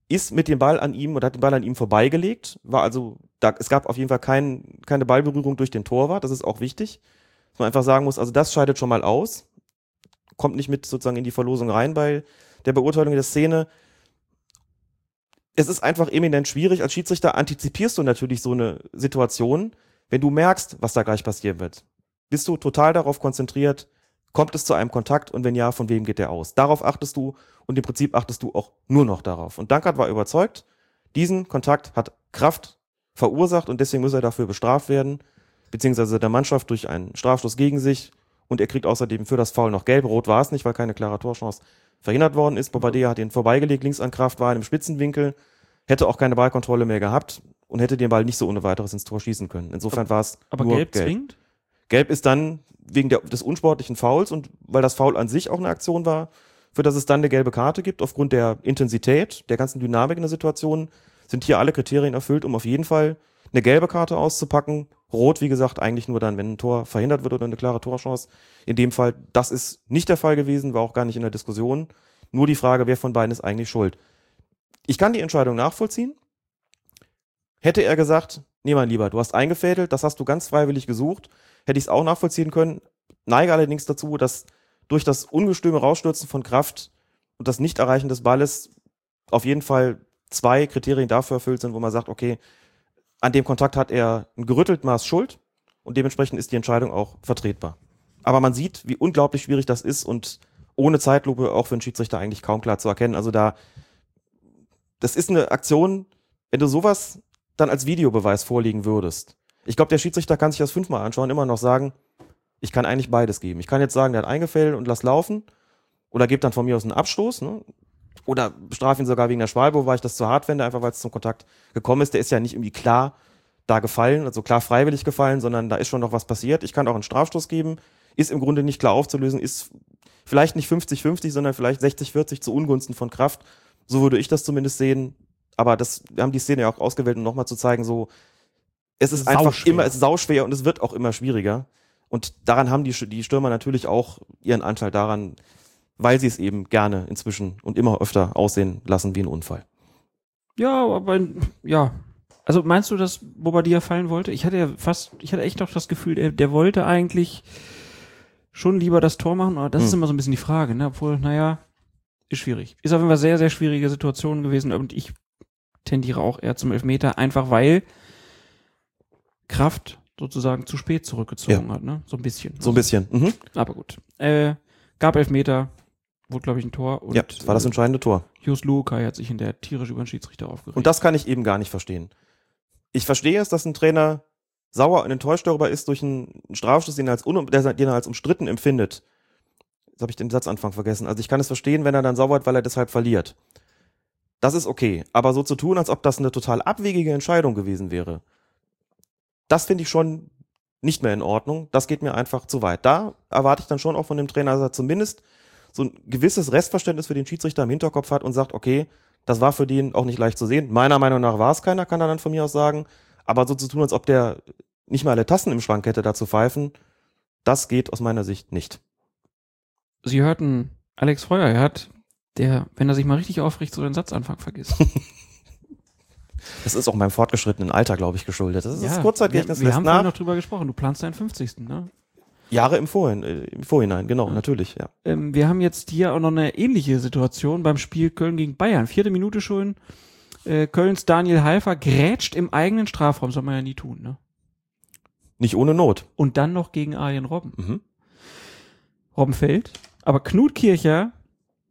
ist mit dem Ball an ihm oder hat den Ball an ihm vorbeigelegt. War also, da, es gab auf jeden Fall kein, keine Ballberührung durch den Torwart. Das ist auch wichtig. Dass man einfach sagen muss, also das scheidet schon mal aus. Kommt nicht mit sozusagen in die Verlosung rein bei der Beurteilung der Szene es ist einfach eminent schwierig. Als Schiedsrichter antizipierst du natürlich so eine Situation, wenn du merkst, was da gleich passieren wird. Bist du total darauf konzentriert, kommt es zu einem Kontakt und wenn ja, von wem geht der aus? Darauf achtest du und im Prinzip achtest du auch nur noch darauf. Und Dankert war überzeugt, diesen Kontakt hat Kraft verursacht und deswegen muss er dafür bestraft werden, beziehungsweise der Mannschaft durch einen Strafstoß gegen sich und er kriegt außerdem für das Foul noch gelb. Rot war es nicht, weil keine klare Torchance verhindert worden ist. Bobadilla hat ihn vorbeigelegt, links an Kraft, war in einem Spitzenwinkel, hätte auch keine Ballkontrolle mehr gehabt und hätte den Ball nicht so ohne weiteres ins Tor schießen können. Insofern war es Aber nur gelb zwingend? Gelb ist dann wegen der, des unsportlichen Fouls und weil das Foul an sich auch eine Aktion war, für das es dann eine gelbe Karte gibt, aufgrund der Intensität, der ganzen Dynamik in der Situation, sind hier alle Kriterien erfüllt, um auf jeden Fall eine gelbe Karte auszupacken. Rot, wie gesagt, eigentlich nur dann, wenn ein Tor verhindert wird oder eine klare Torchance. In dem Fall, das ist nicht der Fall gewesen, war auch gar nicht in der Diskussion. Nur die Frage, wer von beiden ist eigentlich schuld. Ich kann die Entscheidung nachvollziehen. Hätte er gesagt, nee, mein Lieber, du hast eingefädelt, das hast du ganz freiwillig gesucht, hätte ich es auch nachvollziehen können. Neige allerdings dazu, dass durch das ungestüme Rausstürzen von Kraft und das Nicht-Erreichen des Balles auf jeden Fall zwei Kriterien dafür erfüllt sind, wo man sagt, okay, an dem Kontakt hat er ein gerüttelt Maß Schuld und dementsprechend ist die Entscheidung auch vertretbar. Aber man sieht, wie unglaublich schwierig das ist und ohne Zeitlupe auch für einen Schiedsrichter eigentlich kaum klar zu erkennen. Also da, das ist eine Aktion, wenn du sowas dann als Videobeweis vorlegen würdest. Ich glaube, der Schiedsrichter kann sich das fünfmal anschauen, immer noch sagen, ich kann eigentlich beides geben. Ich kann jetzt sagen, der hat eingefällt und lass laufen. Oder gebe dann von mir aus einen Abstoß. Ne? Oder bestrafe ihn sogar wegen der Schwalbe, weil ich das zu hart finde, einfach weil es zum Kontakt gekommen ist. Der ist ja nicht irgendwie klar da gefallen, also klar freiwillig gefallen, sondern da ist schon noch was passiert. Ich kann auch einen Strafstoß geben. Ist im Grunde nicht klar aufzulösen, ist vielleicht nicht 50-50, sondern vielleicht 60-40 zu Ungunsten von Kraft. So würde ich das zumindest sehen. Aber das, wir haben die Szene ja auch ausgewählt, um nochmal zu zeigen, so, es ist einfach Sauschwer. immer, es ist sauschwer und es wird auch immer schwieriger. Und daran haben die, die Stürmer natürlich auch ihren Anteil daran, weil sie es eben gerne inzwischen und immer öfter aussehen lassen wie ein Unfall. Ja, aber ja. Also meinst du, dass Bobadilla fallen wollte? Ich hatte ja fast, ich hatte echt noch das Gefühl, der, der wollte eigentlich schon lieber das Tor machen, aber das ist Hm. immer so ein bisschen die Frage, ne? Obwohl, naja, ist schwierig. Ist auf jeden Fall sehr, sehr schwierige Situation gewesen und ich tendiere auch eher zum Elfmeter, einfach weil Kraft sozusagen zu spät zurückgezogen hat, ne? So ein bisschen. So ein bisschen. Mhm. Aber gut. Äh, gab Elfmeter, wurde, glaube ich, ein Tor. Und, ja, das war das äh, entscheidende Tor. Jus Lukai hat sich in der tierisch über den Schiedsrichter aufgeregt. Und das kann ich eben gar nicht verstehen. Ich verstehe es, dass ein Trainer sauer und enttäuscht darüber ist durch einen Strafstoß, den er als, un den er als umstritten empfindet. Jetzt habe ich den Satzanfang vergessen. Also ich kann es verstehen, wenn er dann sauer wird, weil er deshalb verliert. Das ist okay. Aber so zu tun, als ob das eine total abwegige Entscheidung gewesen wäre, das finde ich schon nicht mehr in Ordnung. Das geht mir einfach zu weit. Da erwarte ich dann schon auch von dem Trainer, dass er zumindest so ein gewisses Restverständnis für den Schiedsrichter im Hinterkopf hat und sagt, okay, das war für den auch nicht leicht zu sehen. Meiner Meinung nach war es keiner, kann er dann von mir aus sagen. Aber so zu tun, als ob der nicht mal alle Tassen im Schrank hätte, da zu pfeifen, das geht aus meiner Sicht nicht. Sie hörten Alex Feuerherd, der, wenn er sich mal richtig aufricht, so den Satzanfang vergisst. Das ist auch meinem fortgeschrittenen Alter, glaube ich, geschuldet. Das ist das wir, Kurzzeitgedächtnis wir lässt haben vorhin noch drüber gesprochen. Du planst deinen 50. Ne? Jahre im, Vorhin, äh, im Vorhinein, genau, Ja. natürlich, ja. Ähm, wir haben jetzt hier auch noch eine ähnliche Situation beim Spiel Köln gegen Bayern. Vierte Minute schon. Äh, Kölns Daniel Halfer grätscht im eigenen Strafraum. Soll man ja nie tun, ne? Nicht ohne Not. Und dann noch gegen Arjen Robben. Mhm. Robben fällt. Aber Knut Kircher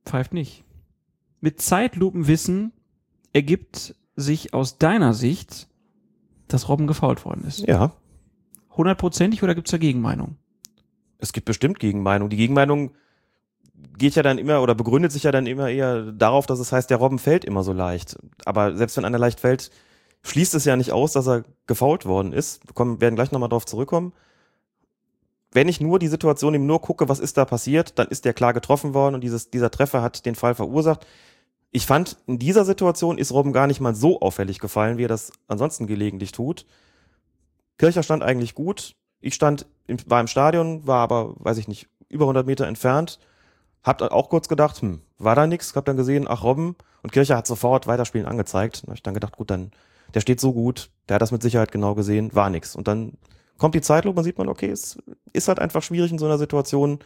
pfeift nicht. Mit Zeitlupenwissen ergibt sich aus deiner Sicht, dass Robben gefault worden ist. Ja, Hundertprozentig oder gibt's da Gegenmeinung? es gibt bestimmt Gegenmeinung. Die Gegenmeinung geht ja dann immer oder begründet sich ja dann immer eher darauf, dass es heißt, der Robben fällt immer so leicht. Aber selbst wenn einer leicht fällt, schließt es ja nicht aus, dass er gefault worden ist. Wir kommen, werden gleich nochmal drauf zurückkommen. Wenn ich nur die Situation eben nur gucke, was ist da passiert, dann ist der klar getroffen worden und dieses, dieser Treffer hat den Fall verursacht. Ich fand, in dieser Situation ist Robben gar nicht mal so auffällig gefallen, wie er das ansonsten gelegentlich tut. Kircher stand eigentlich gut. Ich stand, war im Stadion, war aber, weiß ich nicht, über 100 Meter entfernt. Hab dann auch kurz gedacht, hm, war da nix? Hab dann gesehen, ach Robben. Und Kircher hat sofort Weiterspielen angezeigt. Da hab ich dann gedacht, gut, dann, der steht so gut, der hat das mit Sicherheit genau gesehen, war nix. Und dann kommt die Zeitlupe und sieht man, okay, es ist halt einfach schwierig in so einer Situation.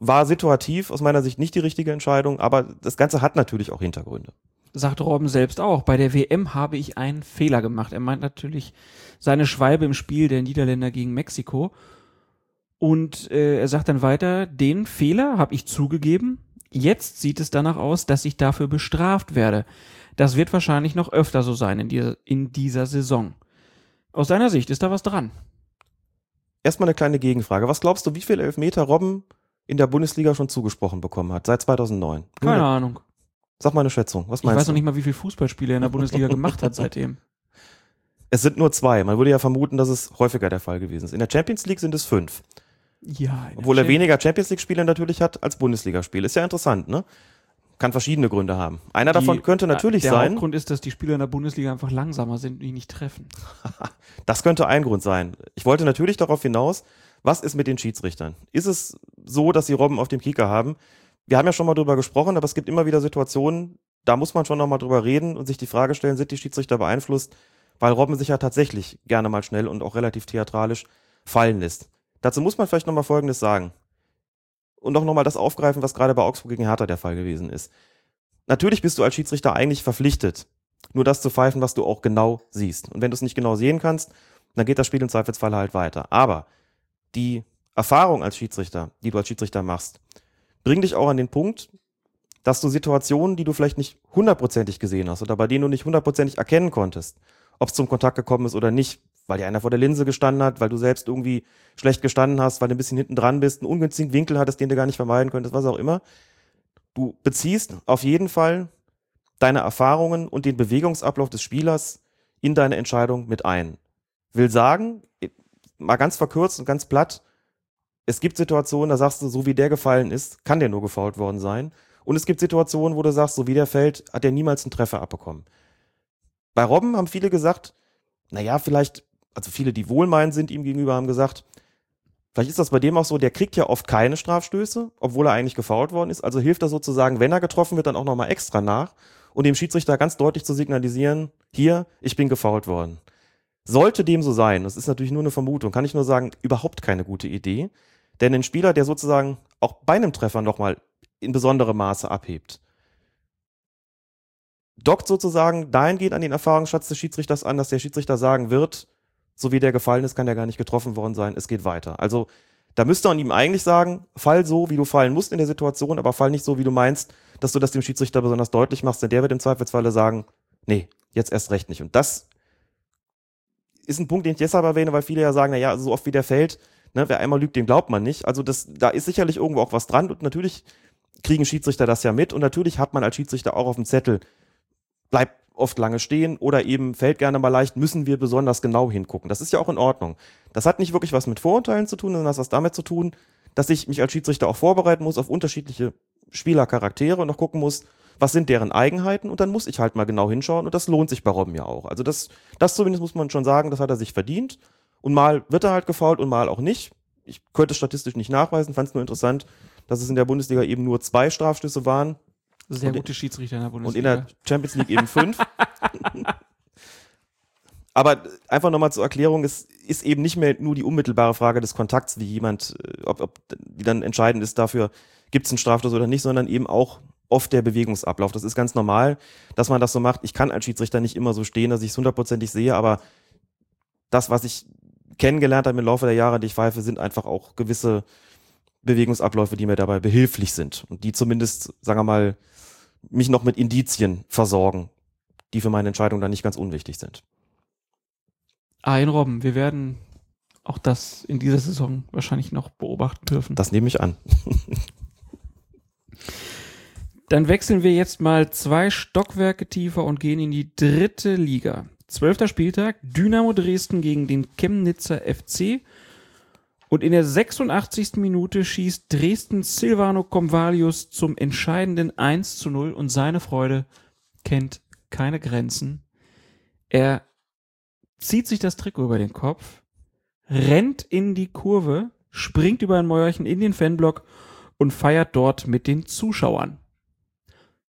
War situativ, aus meiner Sicht nicht die richtige Entscheidung, aber das Ganze hat natürlich auch Hintergründe. Sagt Robben selbst auch. Bei der WM habe ich einen Fehler gemacht. Er meint natürlich seine Schwalbe im Spiel der Niederländer gegen Mexiko. Und äh, er sagt dann weiter, den Fehler habe ich zugegeben. Jetzt sieht es danach aus, dass ich dafür bestraft werde. Das wird wahrscheinlich noch öfter so sein in dieser, in dieser Saison. Aus deiner Sicht ist da was dran? Erstmal eine kleine Gegenfrage. Was glaubst du, wie viele Elfmeter Robben in der Bundesliga schon zugesprochen bekommen hat, seit 2009? Keine Nur- Ahnung. Sag mal eine Schätzung. Was Ich meinst weiß du? noch nicht mal, wie viele Fußballspiele er in der Bundesliga gemacht hat seitdem. Es sind nur zwei. Man würde ja vermuten, dass es häufiger der Fall gewesen ist. In der Champions League sind es fünf. Ja. der Obwohl er weniger Champions League-Spiele natürlich hat als Bundesligaspiele. Ist ja interessant, ne? Kann verschiedene Gründe haben. Einer davon Die- könnte natürlich der sein, Hauptgrund ist, dass die Spieler in der Bundesliga einfach langsamer sind und die nicht treffen. das könnte ein Grund sein. Ich wollte natürlich darauf hinaus, was ist mit den Schiedsrichtern? Ist es so, dass sie Robben auf dem Kieker haben? Wir haben ja schon mal drüber gesprochen, aber es gibt immer wieder Situationen, da muss man schon noch mal drüber reden und sich die Frage stellen, sind die Schiedsrichter beeinflusst? Weil Robben sich ja tatsächlich gerne mal schnell und auch relativ theatralisch fallen lässt. Dazu muss man vielleicht noch mal Folgendes sagen. Und auch noch mal das aufgreifen, was gerade bei Augsburg gegen Hertha der Fall gewesen ist. Natürlich bist du als Schiedsrichter eigentlich verpflichtet, nur das zu pfeifen, was du auch genau siehst. Und wenn du es nicht genau sehen kannst, dann geht das Spiel im Zweifelsfall halt weiter. Aber die Erfahrung als Schiedsrichter, die du als Schiedsrichter machst, bringt dich auch an den Punkt, dass du Situationen, die du vielleicht nicht hundertprozentig gesehen hast oder bei denen du nicht hundertprozentig erkennen konntest, ob es zum Kontakt gekommen ist oder nicht, weil dir einer vor der Linse gestanden hat, weil du selbst irgendwie schlecht gestanden hast, weil du ein bisschen hinten dran bist, einen ungünstigen Winkel hattest, den du gar nicht vermeiden könntest, was auch immer. Du beziehst auf jeden Fall deine Erfahrungen und den Bewegungsablauf des Spielers in deine Entscheidung mit ein. Will sagen, mal ganz verkürzt und ganz platt, es gibt Situationen, da sagst du, so wie der gefallen ist, kann der nur gefault worden sein. Und es gibt Situationen, wo du sagst, so wie der fällt, hat er niemals einen Treffer abbekommen. Bei Robben haben viele gesagt, naja, vielleicht, also viele, die wohlmeinend sind ihm gegenüber, haben gesagt, vielleicht ist das bei dem auch so, der kriegt ja oft keine Strafstöße, obwohl er eigentlich gefault worden ist. Also hilft er sozusagen, wenn er getroffen wird, dann auch nochmal extra nach und dem Schiedsrichter ganz deutlich zu signalisieren, hier, ich bin gefault worden. Sollte dem so sein, das ist natürlich nur eine Vermutung, kann ich nur sagen, überhaupt keine gute Idee. Denn ein Spieler, der sozusagen auch bei einem Treffer nochmal in besonderem Maße abhebt, dockt sozusagen dahingehend an den Erfahrungsschatz des Schiedsrichters an, dass der Schiedsrichter sagen wird, so wie der gefallen ist, kann der gar nicht getroffen worden sein, es geht weiter. Also da müsste man ihm eigentlich sagen, fall so, wie du fallen musst in der Situation, aber fall nicht so, wie du meinst, dass du das dem Schiedsrichter besonders deutlich machst, denn der wird im Zweifelsfalle sagen, nee, jetzt erst recht nicht. Und das ist ein Punkt, den ich deshalb erwähne, weil viele ja sagen, naja, so oft wie der fällt, ne, wer einmal lügt, dem glaubt man nicht. Also das, da ist sicherlich irgendwo auch was dran und natürlich kriegen Schiedsrichter das ja mit und natürlich hat man als Schiedsrichter auch auf dem Zettel, bleibt oft lange stehen oder eben fällt gerne mal leicht, müssen wir besonders genau hingucken. Das ist ja auch in Ordnung. Das hat nicht wirklich was mit Vorurteilen zu tun, sondern das hat was damit zu tun, dass ich mich als Schiedsrichter auch vorbereiten muss auf unterschiedliche Spielercharaktere und auch gucken muss, was sind deren Eigenheiten und dann muss ich halt mal genau hinschauen und das lohnt sich bei Robben ja auch. Also das, das zumindest muss man schon sagen, das hat er sich verdient und mal wird er halt gefault und mal auch nicht. Ich könnte es statistisch nicht nachweisen, fand es nur interessant, dass es in der Bundesliga eben nur zwei Strafstöße waren Sehr gute Schiedsrichter in der und in Bundesliga. der Champions League eben fünf. Aber einfach nochmal zur Erklärung, es ist eben nicht mehr nur die unmittelbare Frage des Kontakts, wie jemand, äh, ob, ob die dann entscheidend ist dafür, gibt es einen Strafstoß oder nicht, sondern eben auch oft der Bewegungsablauf. Das ist ganz normal, dass man das so macht. Ich kann als Schiedsrichter nicht immer so stehen, dass ich es hundertprozentig sehe, aber das, was ich kennengelernt habe im Laufe der Jahre, die ich pfeife, sind einfach auch gewisse Bewegungsabläufe, die mir dabei behilflich sind und die zumindest, sagen wir mal, mich noch mit Indizien versorgen, die für meine Entscheidung dann nicht ganz unwichtig sind. Ein Robben, wir werden auch das in dieser Saison wahrscheinlich noch beobachten dürfen. Das nehme ich an. Dann wechseln wir jetzt mal zwei Stockwerke tiefer und gehen in die dritte Liga. Zwölfter Spieltag, Dynamo Dresden gegen den Chemnitzer FC. Und in der 86. Minute schießt Dresden Silvano Convalius zum entscheidenden 1 zu 0 und seine Freude kennt keine Grenzen. Er zieht sich das Trikot über den Kopf, rennt in die Kurve, springt über ein Mäuerchen in den Fanblock und feiert dort mit den Zuschauern.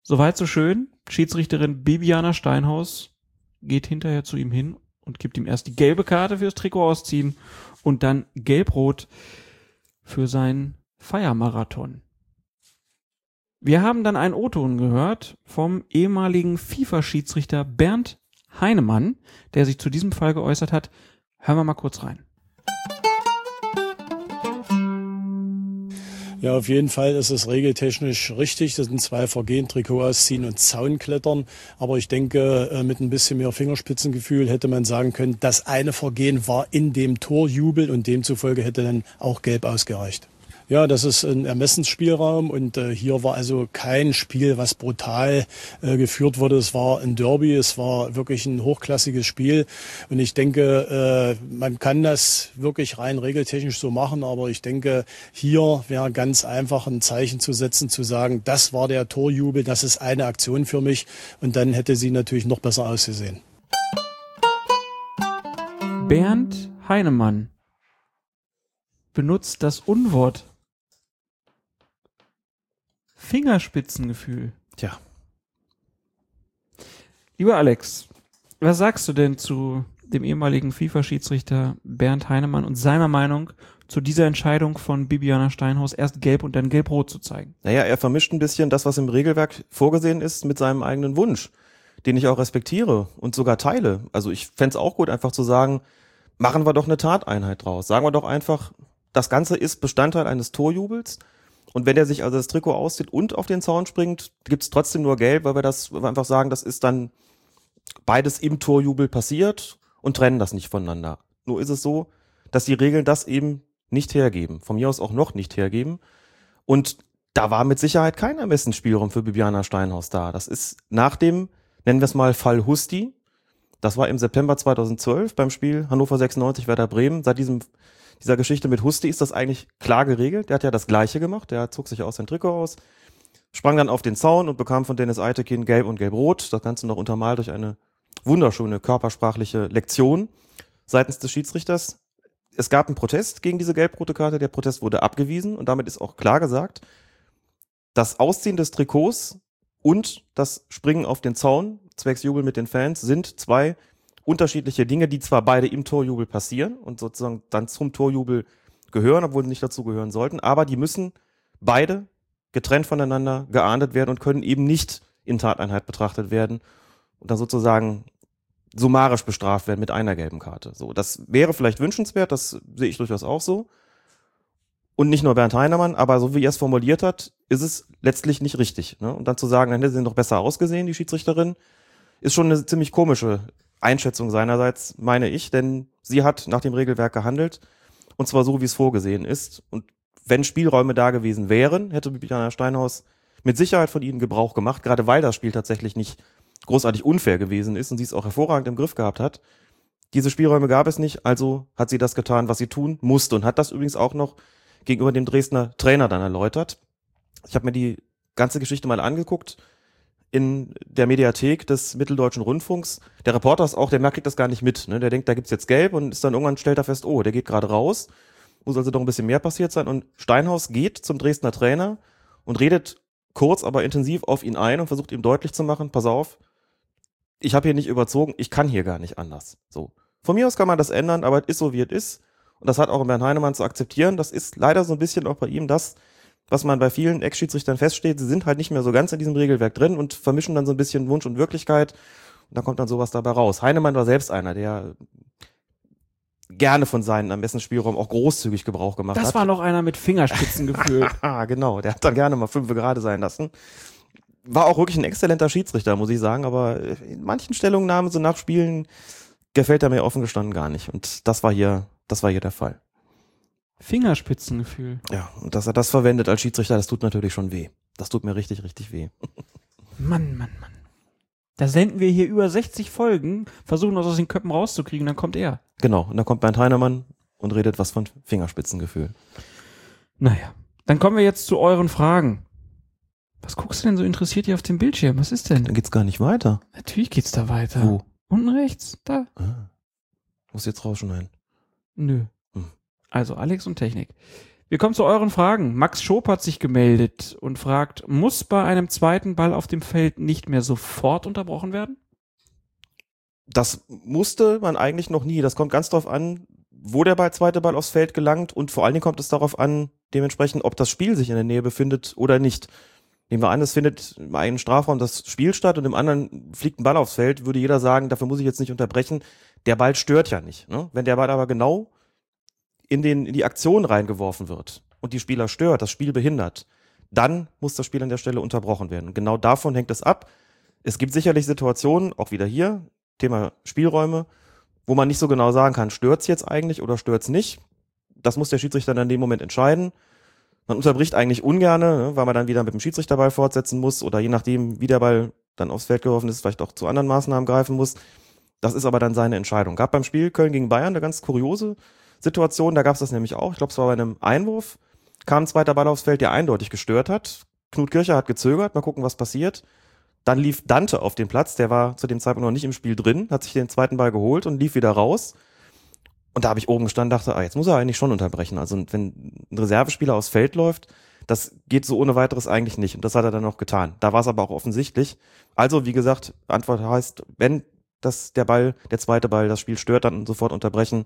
Soweit so schön. Schiedsrichterin Bibiana Steinhaus geht hinterher zu ihm hin und gibt ihm erst die gelbe Karte fürs Trikot ausziehen und dann gelb-rot für seinen Feiermarathon. Wir haben dann einen O-Ton gehört vom ehemaligen FIFA-Schiedsrichter Bernd Heinemann, der sich zu diesem Fall geäußert hat. Hören wir mal kurz rein. Ja, auf jeden Fall ist es regeltechnisch richtig. Das sind zwei Vergehen, Trikot ausziehen und Zaun klettern. Aber ich denke, äh, mit ein bisschen mehr Fingerspitzengefühl hätte man sagen können, das eine Vergehen war in dem Torjubel und demzufolge hätte dann auch gelb ausgereicht. Ja, das ist ein Ermessensspielraum und äh, hier war also kein Spiel, was brutal äh, geführt wurde. Es war ein Derby, es war wirklich ein hochklassiges Spiel und ich denke, äh, man kann das wirklich rein regeltechnisch so machen, aber ich denke, hier wäre ganz einfach ein Zeichen zu setzen, zu sagen, das war der Torjubel, das ist eine Aktion für mich und dann hätte sie natürlich noch besser ausgesehen. Bernd Heinemann benutzt das Unwort Fingerspitzengefühl. Tja. Lieber Alex, was sagst du denn zu dem ehemaligen FIFA-Schiedsrichter Bernd Heinemann und seiner Meinung zu dieser Entscheidung von Bibiana Steinhaus, erst gelb und dann gelb-rot zu zeigen? Naja, er vermischt ein bisschen das, was im Regelwerk vorgesehen ist, mit seinem eigenen Wunsch, den ich auch respektiere und sogar teile. Also ich fände auch gut, einfach zu sagen, machen wir doch eine Tateinheit draus. Sagen wir doch einfach, das Ganze ist Bestandteil eines Torjubels und wenn er sich also das Trikot auszieht und auf den Zaun springt, gibt's trotzdem nur gelb, weil wir das weil wir einfach sagen, das ist dann beides im Torjubel passiert und trennen das nicht voneinander. Nur ist es so, dass die Regeln das eben nicht hergeben. Von mir aus auch noch nicht hergeben. Und da war mit Sicherheit kein Ermessensspielraum für Bibiana Steinhaus da. Das ist nach dem, nennen wir es mal Fall Husti. Das war im September 2012 beim Spiel Hannover 96 Werder Bremen. Seit diesem dieser Geschichte mit Husti ist das eigentlich klar geregelt. Der hat ja das Gleiche gemacht. Der zog sich aus sein Trikot aus, sprang dann auf den Zaun und bekam von Dennis Eitekin gelb und gelb-rot. Das Ganze noch untermalt durch eine wunderschöne körpersprachliche Lektion seitens des Schiedsrichters. Es gab einen Protest gegen diese gelb-rote Karte. Der Protest wurde abgewiesen und damit ist auch klar gesagt, das Ausziehen des Trikots und das Springen auf den Zaun, zwecks Jubel mit den Fans, sind zwei unterschiedliche Dinge, die zwar beide im Torjubel passieren und sozusagen dann zum Torjubel gehören, obwohl sie nicht dazu gehören sollten, aber die müssen beide getrennt voneinander geahndet werden und können eben nicht in Tateinheit betrachtet werden und dann sozusagen summarisch bestraft werden mit einer gelben Karte. So, das wäre vielleicht wünschenswert, das sehe ich durchaus auch so. Und nicht nur Bernd Heinemann, aber so wie er es formuliert hat, ist es letztlich nicht richtig. Ne? Und dann zu sagen, dann hätte sie doch besser ausgesehen, die Schiedsrichterin, ist schon eine ziemlich komische Einschätzung seinerseits, meine ich, denn sie hat nach dem Regelwerk gehandelt und zwar so, wie es vorgesehen ist. Und wenn Spielräume da gewesen wären, hätte Bibiana Steinhaus mit Sicherheit von ihnen Gebrauch gemacht, gerade weil das Spiel tatsächlich nicht großartig unfair gewesen ist und sie es auch hervorragend im Griff gehabt hat. Diese Spielräume gab es nicht, also hat sie das getan, was sie tun musste und hat das übrigens auch noch gegenüber dem Dresdner Trainer dann erläutert. Ich habe mir die ganze Geschichte mal angeguckt in der Mediathek des Mitteldeutschen Rundfunks. Der Reporter ist auch, der merkt das gar nicht mit. Ne? Der denkt, da gibt's jetzt Gelb und ist dann irgendwann stellt er fest, oh, der geht gerade raus. Muss also doch ein bisschen mehr passiert sein. Und Steinhaus geht zum Dresdner Trainer und redet kurz, aber intensiv auf ihn ein und versucht ihm deutlich zu machen, pass auf, ich habe hier nicht überzogen, ich kann hier gar nicht anders. So. Von mir aus kann man das ändern, aber es ist so, wie es ist. Und das hat auch Bernd Heinemann zu akzeptieren. Das ist leider so ein bisschen auch bei ihm das, was man bei vielen Ex-Schiedsrichtern feststeht, sie sind halt nicht mehr so ganz in diesem Regelwerk drin und vermischen dann so ein bisschen Wunsch und Wirklichkeit. Und da kommt dann sowas dabei raus. Heinemann war selbst einer, der gerne von seinen Ermessensspielraum auch großzügig Gebrauch gemacht Das hat. war noch einer mit Fingerspitzengefühl. Ah, genau. Der hat dann gerne mal fünf gerade sein lassen. war auch wirklich ein exzellenter Schiedsrichter, muss ich sagen, aber in manchen Stellungnahmen so nach Spielen gefällt er mir offen gestanden gar nicht. Und das war hier, das war hier der Fall. Fingerspitzengefühl. Ja, und dass er das verwendet als Schiedsrichter, das tut natürlich schon weh. Das tut mir richtig, richtig weh. Mann, Mann, Mann. Da senden wir hier über 60 Folgen, versuchen uns aus den Köpfen rauszukriegen, dann kommt er. Genau, und dann kommt Bernd Heinemann und redet was von Fingerspitzengefühl. Naja, dann kommen wir jetzt zu euren Fragen. Was guckst du denn so interessiert hier auf dem Bildschirm? Was ist denn? Dann geht's gar nicht weiter. Natürlich geht's da weiter. Wo? Unten rechts, da. Ah. Muss jetzt rausschneiden. Nö. Also Alex und Technik. Wir kommen zu euren Fragen. Max Schoop hat sich gemeldet und fragt, muss bei einem zweiten Ball auf dem Feld nicht mehr sofort unterbrochen werden? Das musste man eigentlich noch nie. Das kommt ganz drauf an, wo der Ball, zweite Ball aufs Feld gelangt und vor allen Dingen kommt es darauf an, dementsprechend, ob das Spiel sich in der Nähe befindet oder nicht. Nehmen wir an, es findet im einen Strafraum das Spiel statt und im anderen fliegt ein Ball aufs Feld, würde jeder sagen, dafür muss ich jetzt nicht unterbrechen. Der Ball stört ja nicht. Ne? Wenn der Ball aber genau in, den, in die Aktion reingeworfen wird und die Spieler stört, das Spiel behindert, dann muss das Spiel an der Stelle unterbrochen werden. Genau davon hängt es ab. Es gibt sicherlich Situationen, auch wieder hier, Thema Spielräume, wo man nicht so genau sagen kann, stört's jetzt eigentlich oder stört's nicht. Das muss der Schiedsrichter dann in dem Moment entscheiden. Man unterbricht eigentlich ungerne, ne, weil man dann wieder mit dem Schiedsrichterball fortsetzen muss oder je nachdem, wie der Ball dann aufs Feld geworfen ist, vielleicht auch zu anderen Maßnahmen greifen muss. Das ist aber dann seine Entscheidung. Gab beim Spiel Köln gegen Bayern eine ganz kuriose Situation, da gab es das nämlich auch. Ich glaube, es war bei einem Einwurf, kam ein zweiter Ball aufs Feld, der eindeutig gestört hat. Knut Kircher hat gezögert, mal gucken, was passiert. Dann lief Dante auf den Platz, der war zu dem Zeitpunkt noch nicht im Spiel drin, hat sich den zweiten Ball geholt und lief wieder raus. Und da habe ich oben gestanden dachte, ah, jetzt muss er eigentlich schon unterbrechen. Also wenn ein Reservespieler aufs Feld läuft, das geht so ohne weiteres eigentlich nicht. Und das hat er dann auch getan. Da war es aber auch offensichtlich. Also, wie gesagt, Antwort heißt, wenn das, der Ball, der zweite Ball das Spiel stört, dann sofort unterbrechen.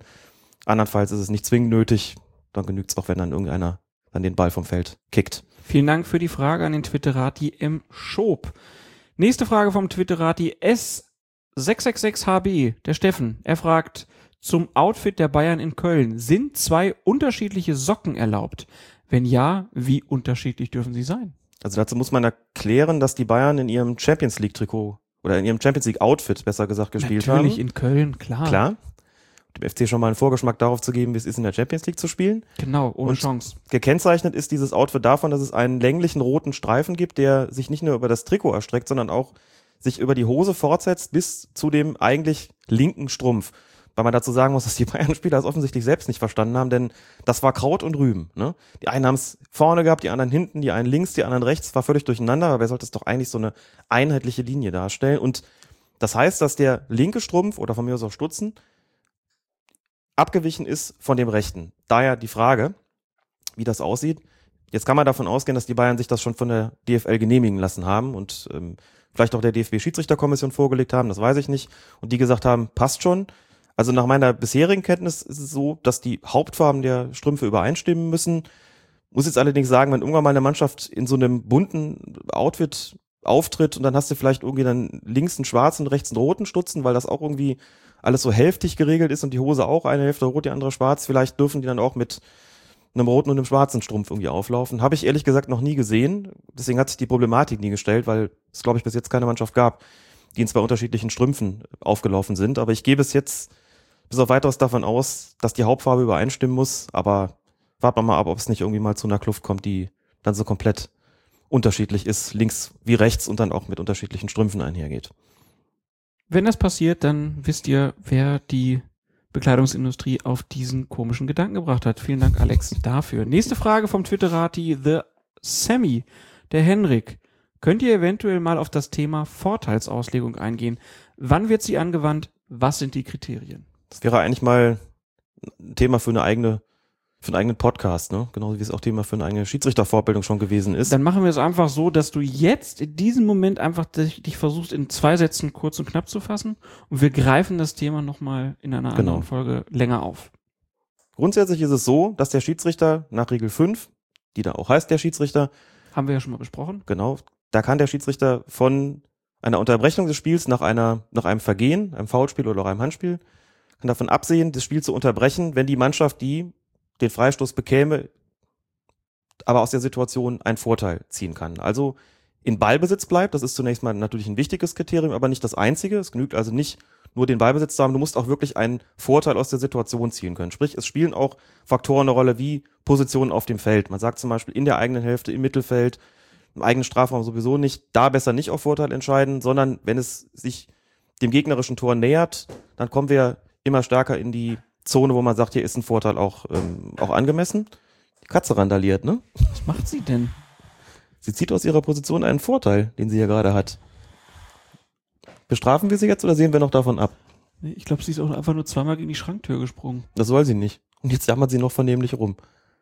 Andernfalls ist es nicht zwingend nötig. Dann genügt es auch, wenn dann irgendeiner dann den Ball vom Feld kickt. Vielen Dank für die Frage an den Twitterati M. Schob. Nächste Frage vom Twitterati S666HB, der Steffen. Er fragt zum Outfit der Bayern in Köln. Sind zwei unterschiedliche Socken erlaubt? Wenn ja, wie unterschiedlich dürfen sie sein? Also dazu muss man erklären, dass die Bayern in ihrem Champions League Trikot oder in ihrem Champions League Outfit besser gesagt gespielt haben. Natürlich in Köln, klar. Klar. Dem FC schon mal einen Vorgeschmack darauf zu geben, wie es ist, in der Champions League zu spielen. Genau, ohne Und Chance. Gekennzeichnet ist dieses Outfit davon, dass es einen länglichen roten Streifen gibt, der sich nicht nur über das Trikot erstreckt, sondern auch sich über die Hose fortsetzt bis zu dem eigentlich linken Strumpf. Weil man dazu sagen muss, dass die Bayern-Spieler es offensichtlich selbst nicht verstanden haben, denn das war Kraut und Rüben. Ne? Die einen haben es vorne gehabt, die anderen hinten, die einen links, die anderen rechts, war völlig durcheinander, aber wer sollte es doch eigentlich so eine einheitliche Linie darstellen? Und das heißt, dass der linke Strumpf oder von mir aus auch Stutzen abgewichen ist von dem rechten. Daher die Frage, wie das aussieht. Jetzt kann man davon ausgehen, dass die Bayern sich das schon von der DFL genehmigen lassen haben und ähm, vielleicht auch der DFB-Schiedsrichterkommission vorgelegt haben, das weiß ich nicht. Und die gesagt haben, passt schon. Also nach meiner bisherigen Kenntnis ist es so, dass die Hauptfarben der Strümpfe übereinstimmen müssen. Muss jetzt allerdings sagen, wenn irgendwann mal eine Mannschaft in so einem bunten Outfit auftritt und dann hast du vielleicht irgendwie dann links einen schwarzen, rechts einen roten Stutzen, weil das auch irgendwie alles so hälftig geregelt ist und die Hose auch eine Hälfte rot, die andere schwarz. Vielleicht dürfen die dann auch mit einem roten und einem schwarzen Strumpf irgendwie auflaufen. Habe ich ehrlich gesagt noch nie gesehen. Deswegen hat sich die Problematik nie gestellt, weil es, glaube ich, bis jetzt keine Mannschaft gab, die in zwei unterschiedlichen Strümpfen aufgelaufen sind. Aber ich gebe es jetzt bis auf weiteres davon aus, dass die Hauptfarbe übereinstimmen muss. Aber warten wir mal ab, ob es nicht irgendwie mal zu einer Kluft kommt, die dann so komplett unterschiedlich ist, links wie rechts und dann auch mit unterschiedlichen Strümpfen einhergeht. Wenn das passiert, dann wisst ihr, wer die Bekleidungsindustrie auf diesen komischen Gedanken gebracht hat. Vielen Dank, Alex, dafür. Nächste Frage vom Twitterati The Sammy, der Henrik. Könnt ihr eventuell mal auf das Thema Vorteilsauslegung eingehen? Wann wird sie angewandt? Was sind die Kriterien? Das wäre eigentlich mal ein Thema für eine eigene, für einen eigenen Podcast, ne? Genauso wie es auch Thema für eine eigene Schiedsrichtervorbildung schon gewesen ist. Dann machen wir es einfach so, dass du jetzt in diesem Moment einfach dich, dich versuchst, in zwei Sätzen kurz und knapp zu fassen und wir greifen das Thema nochmal in einer Genau. anderen Folge länger auf. Grundsätzlich ist es so, dass der Schiedsrichter nach Regel 5, die da auch heißt der Schiedsrichter, Haben wir ja schon mal besprochen. genau, da kann der Schiedsrichter von einer Unterbrechung des Spiels nach einer, nach einem Vergehen, einem Foulspiel oder auch einem Handspiel, kann davon absehen, das Spiel zu unterbrechen, wenn die Mannschaft, die den Freistoß bekäme, aber aus der Situation einen Vorteil ziehen kann. Also in Ballbesitz bleibt. Das ist zunächst mal natürlich ein wichtiges Kriterium, aber nicht das einzige. Es genügt also nicht nur den Ballbesitz zu haben, du musst auch wirklich einen Vorteil aus der Situation ziehen können. Sprich, es spielen auch Faktoren eine Rolle wie Positionen auf dem Feld. Man sagt zum Beispiel in der eigenen Hälfte, im Mittelfeld, im eigenen Strafraum sowieso nicht, da besser nicht auf Vorteil entscheiden, sondern wenn es sich dem gegnerischen Tor nähert, dann kommen wir immer stärker in die Zone, wo man sagt, hier ist ein Vorteil auch, ähm, auch angemessen. Die Katze randaliert, ne? Was macht sie denn? Sie zieht aus ihrer Position einen Vorteil, den sie hier gerade hat. Bestrafen wir sie jetzt oder sehen wir noch davon ab? Nee, Ich glaube, sie ist auch einfach nur zweimal gegen die Schranktür gesprungen. Das soll sie nicht. Und jetzt jammert sie noch vernehmlich rum.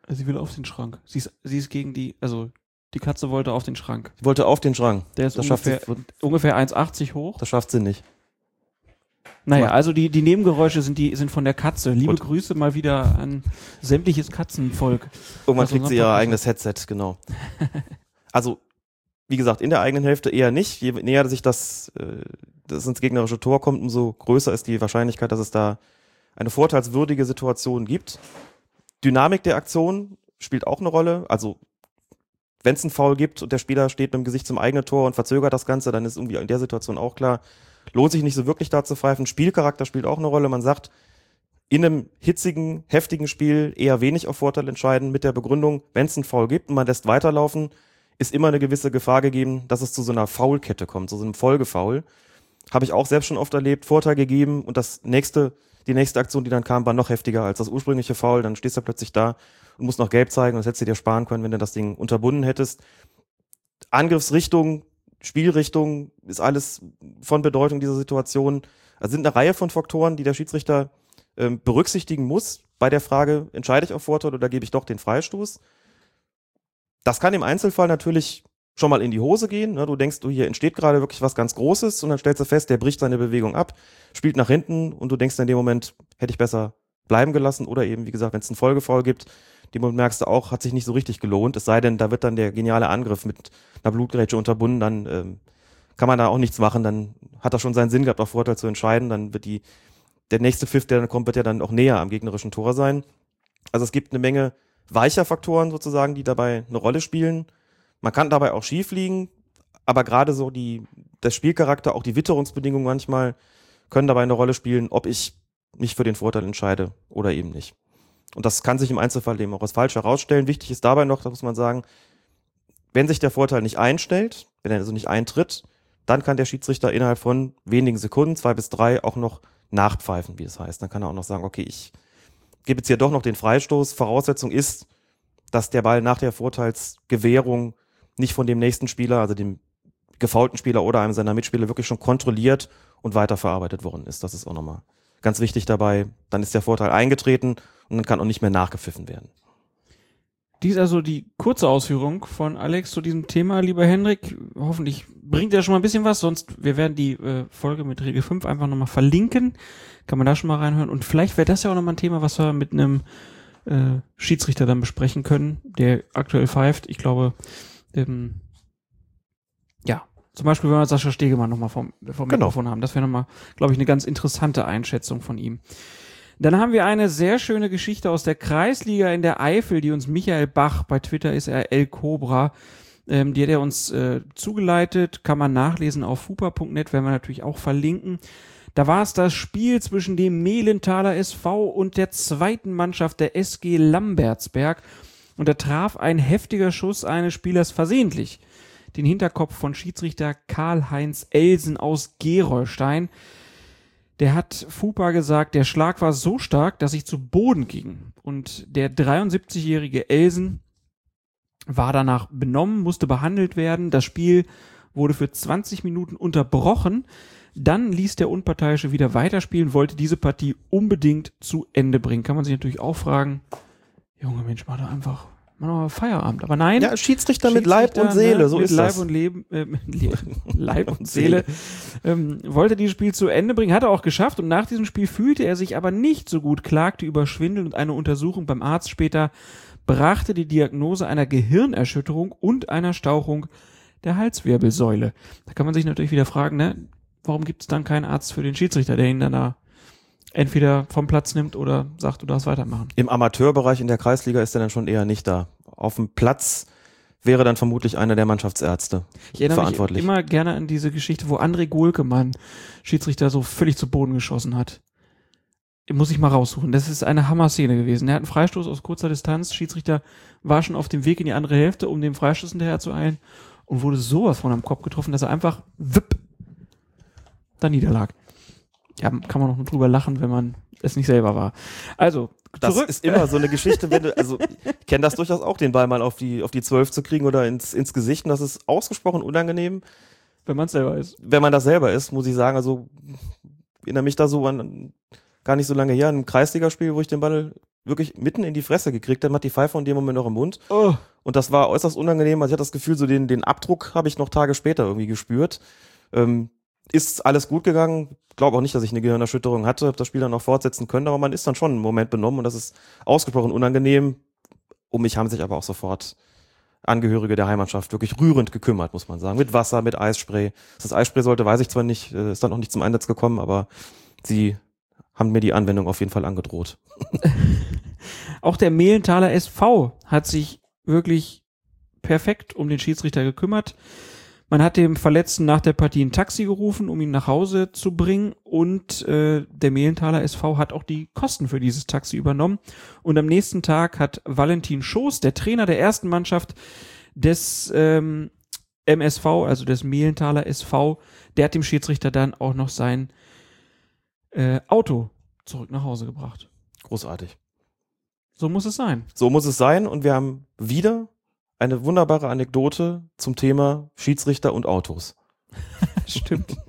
Also sie will auf den Schrank. Sie ist, sie ist gegen die, also die Katze wollte auf den Schrank. Sie wollte auf den Schrank. Der ist das ungefähr, ungefähr 1,80 hoch. das schafft sie nicht. Naja, also die, die Nebengeräusche sind, die, sind von der Katze. Liebe Gut. Grüße mal wieder an sämtliches Katzenvolk. Irgendwann kriegt sie ihr eigenes Headset, genau. Also, wie gesagt, in der eigenen Hälfte eher nicht. Je näher sich das, äh, das ins gegnerische Tor kommt, umso größer ist die Wahrscheinlichkeit, dass es da eine vorteilswürdige Situation gibt. Dynamik der Aktion spielt auch eine Rolle. Also, wenn es einen Foul gibt und der Spieler steht mit dem Gesicht zum eigenen Tor und verzögert das Ganze, dann ist irgendwie in der Situation auch klar, lohnt sich nicht so wirklich da zu pfeifen. Spielcharakter spielt auch eine Rolle. Man sagt, in einem hitzigen, heftigen Spiel eher wenig auf Vorteil entscheiden mit der Begründung, wenn es einen Foul gibt und man lässt weiterlaufen, ist immer eine gewisse Gefahr gegeben, dass es zu so einer Foulkette kommt, zu so einem Folgefoul. Habe ich auch selbst schon oft erlebt, Vorteil gegeben und das nächste, die nächste Aktion, die dann kam, war noch heftiger als das ursprüngliche Foul. Dann stehst du plötzlich da und musst noch gelb zeigen und das hättest du dir sparen können, wenn du das Ding unterbunden hättest. Angriffsrichtung, Spielrichtung ist alles von Bedeutung dieser Situation. Also sind eine Reihe von Faktoren, die der Schiedsrichter ähm, berücksichtigen muss bei der Frage, entscheide ich auf Vorteil oder gebe ich doch den Freistoß. Das kann im Einzelfall natürlich schon mal in die Hose gehen. Ne? Du denkst, du hier entsteht gerade wirklich was ganz Großes und dann stellst du fest, der bricht seine Bewegung ab, spielt nach hinten und du denkst in dem Moment, hätte ich besser bleiben gelassen oder eben, wie gesagt, wenn es einen Folgefoul gibt, dem Moment merkst du auch, hat sich nicht so richtig gelohnt, es sei denn, da wird dann der geniale Angriff mit einer Blutgrätsche unterbunden, dann ähm, kann man da auch nichts machen, dann hat er schon seinen Sinn gehabt, auf Vorteil zu entscheiden, dann wird die, der nächste Pfiff, der dann kommt, wird ja dann auch näher am gegnerischen Tor sein. Also es gibt eine Menge weicher Faktoren sozusagen, die dabei eine Rolle spielen. Man kann dabei auch schief liegen, aber gerade so die, das Spielcharakter, auch die Witterungsbedingungen manchmal können dabei eine Rolle spielen, ob ich mich für den Vorteil entscheide oder eben nicht. Und das kann sich im Einzelfall eben auch als falsch herausstellen. Wichtig ist dabei noch, da muss man sagen, wenn sich der Vorteil nicht einstellt, wenn er also nicht eintritt, dann kann der Schiedsrichter innerhalb von wenigen Sekunden, zwei bis drei, auch noch nachpfeifen, wie es heißt. Dann kann er auch noch sagen, okay, ich gebe jetzt hier doch noch den Freistoß. Voraussetzung ist, dass der Ball nach der Vorteilsgewährung nicht von dem nächsten Spieler, also dem gefaulten Spieler oder einem seiner Mitspieler wirklich schon kontrolliert und weiterverarbeitet worden ist. Das ist auch nochmal ganz wichtig dabei. Dann ist der Vorteil eingetreten und dann kann auch nicht mehr nachgepfiffen werden. Dies also die kurze Ausführung von Alex zu diesem Thema, lieber Henrik. Hoffentlich bringt er schon mal ein bisschen was, sonst wir werden die äh, Folge mit Regel 5 einfach nochmal verlinken. Kann man da schon mal reinhören. Und vielleicht wäre das ja auch nochmal ein Thema, was wir mit einem äh, Schiedsrichter dann besprechen können, der aktuell pfeift. Ich glaube, ähm, ja, zum Beispiel, wenn wir Sascha Stegemann nochmal vom, vom Genau. Mikrofon haben. Das wäre nochmal, glaube ich, eine ganz interessante Einschätzung von ihm. Dann haben wir eine sehr schöne Geschichte aus der Kreisliga in der Eifel, die uns Michael Bach, bei Twitter ist er El Cobra, ähm, die hat er uns äh, zugeleitet, kann man nachlesen auf fupa.net, werden wir natürlich auch verlinken. Da war es das Spiel zwischen dem Mehlenthaler SV und der zweiten Mannschaft der SG Lambertsberg. Und da traf ein heftiger Schuss eines Spielers versehentlich den Hinterkopf von Schiedsrichter Karl-Heinz Elsen aus Gerolstein. Der hat Fupa gesagt, der Schlag war so stark, dass ich zu Boden ging. Und der 73-jährige Elsen war danach benommen, musste behandelt werden. Das Spiel wurde für 20 Minuten unterbrochen. Dann ließ der Unparteiische wieder weiterspielen, wollte diese Partie unbedingt zu Ende bringen. Kann man sich natürlich auch fragen, Junge Mensch, mach doch einfach, mach doch mal Feierabend. Aber nein. Ja, Schiedsrichter mit Leib und Seele, ne, so mit ist Leib das. Und Leben, äh, Leib und Seele ähm, wollte dieses Spiel zu Ende bringen, hat er auch geschafft und nach diesem Spiel fühlte er sich aber nicht so gut, klagte über Schwindel und eine Untersuchung beim Arzt später brachte die Diagnose einer Gehirnerschütterung und einer Stauchung der Halswirbelsäule. Da kann man sich natürlich wieder fragen, ne, warum gibt es dann keinen Arzt für den Schiedsrichter, der ihn dann da entweder vom Platz nimmt oder sagt, du darfst weitermachen. Im Amateurbereich in der Kreisliga ist er dann schon eher nicht da. Auf dem Platz wäre dann vermutlich einer der Mannschaftsärzte Ich erinnere mich verantwortlich. immer gerne an diese Geschichte, wo André Gohlkemann Schiedsrichter so völlig zu Boden geschossen hat. Muss ich mal raussuchen. Das ist eine Hammer-Szene gewesen. Er hat einen Freistoß aus kurzer Distanz. Schiedsrichter war schon auf dem Weg in die andere Hälfte, um den Freistoß hinterher zu eilen und wurde sowas von am Kopf getroffen, dass er einfach wipp da niederlag. Ja, kann man noch drüber lachen, wenn man es nicht selber war. Also, Das zurück. ist immer so eine Geschichte, wenn du, also ich kenne das durchaus auch, den Ball mal auf die, auf die 12 zu kriegen oder ins, ins Gesicht. Und das ist ausgesprochen unangenehm. wenn man es selber ist. Wenn man das selber ist, muss ich sagen, also ich erinnere mich da so an gar nicht so lange her, ein Kreisligaspiel, wo ich den Ball wirklich mitten in die Fresse gekriegt habe, hat die Pfeife in dem Moment noch im Mund. Oh. Und das war äußerst unangenehm. Also ich hatte das Gefühl, so den, den Abdruck habe ich noch Tage später irgendwie gespürt. Ähm, ist alles gut gegangen. Glaube auch nicht, dass ich eine Gehirnerschütterung hatte, habe das Spiel dann noch fortsetzen können, aber man ist dann schon einen Moment benommen und das ist ausgesprochen unangenehm. Um mich haben sich aber auch sofort Angehörige der Heimatschaft wirklich rührend gekümmert, muss man sagen. Mit Wasser, mit Eisspray. Das Eisspray sollte, weiß ich zwar nicht, äh, ist dann auch nicht zum Einsatz gekommen, aber sie haben mir die Anwendung auf jeden Fall angedroht. Auch der Mehlenthaler SV hat sich wirklich perfekt um den Schiedsrichter gekümmert. Man hat dem Verletzten nach der Partie ein Taxi gerufen, um ihn nach Hause zu bringen und äh, der Mehlenthaler SV hat auch die Kosten für dieses Taxi übernommen. Und am nächsten Tag hat Valentin Schoß, der Trainer der ersten Mannschaft des ähm, MSV, also des Mehlenthaler SV, der hat dem Schiedsrichter dann auch noch sein äh, Auto zurück nach Hause gebracht. Großartig. So muss es sein. So muss es sein und wir haben wieder eine wunderbare Anekdote zum Thema Schiedsrichter und Autos. Stimmt.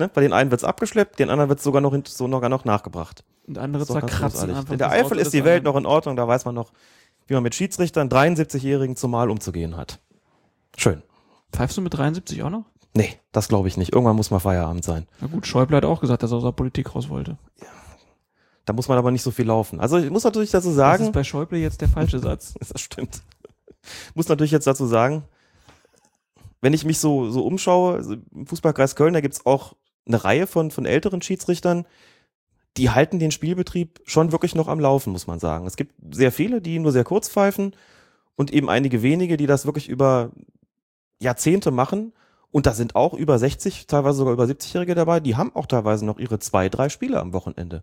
Ne? Bei den einen wird's abgeschleppt, den anderen wird's sogar noch, so noch, noch nachgebracht. Und andere Das zerkratzen einfach. In der das Eifel ist die Welt noch in Ordnung, da weiß man noch, wie man mit Schiedsrichtern 73-Jährigen zumal umzugehen hat. Schön. Pfeifst du mit 73 auch noch? Nee, das glaube ich nicht. Irgendwann muss mal Feierabend sein. Na gut, Schäuble hat auch gesagt, dass er aus der Politik raus wollte. Da muss man aber nicht so viel laufen. Also ich muss natürlich dazu Das sagen, ist bei Schäuble jetzt der falsche Satz. Das stimmt. Muss natürlich jetzt dazu sagen, wenn ich mich so, so umschaue, also im Fußballkreis Köln, da gibt's auch eine Reihe von, von älteren Schiedsrichtern, die halten den Spielbetrieb schon wirklich noch am Laufen, muss man sagen. Es gibt sehr viele, die nur sehr kurz pfeifen und eben einige wenige, die das wirklich über Jahrzehnte machen. Und da sind auch über 60, teilweise sogar über 70-Jährige dabei, die haben auch teilweise noch ihre zwei, drei Spiele am Wochenende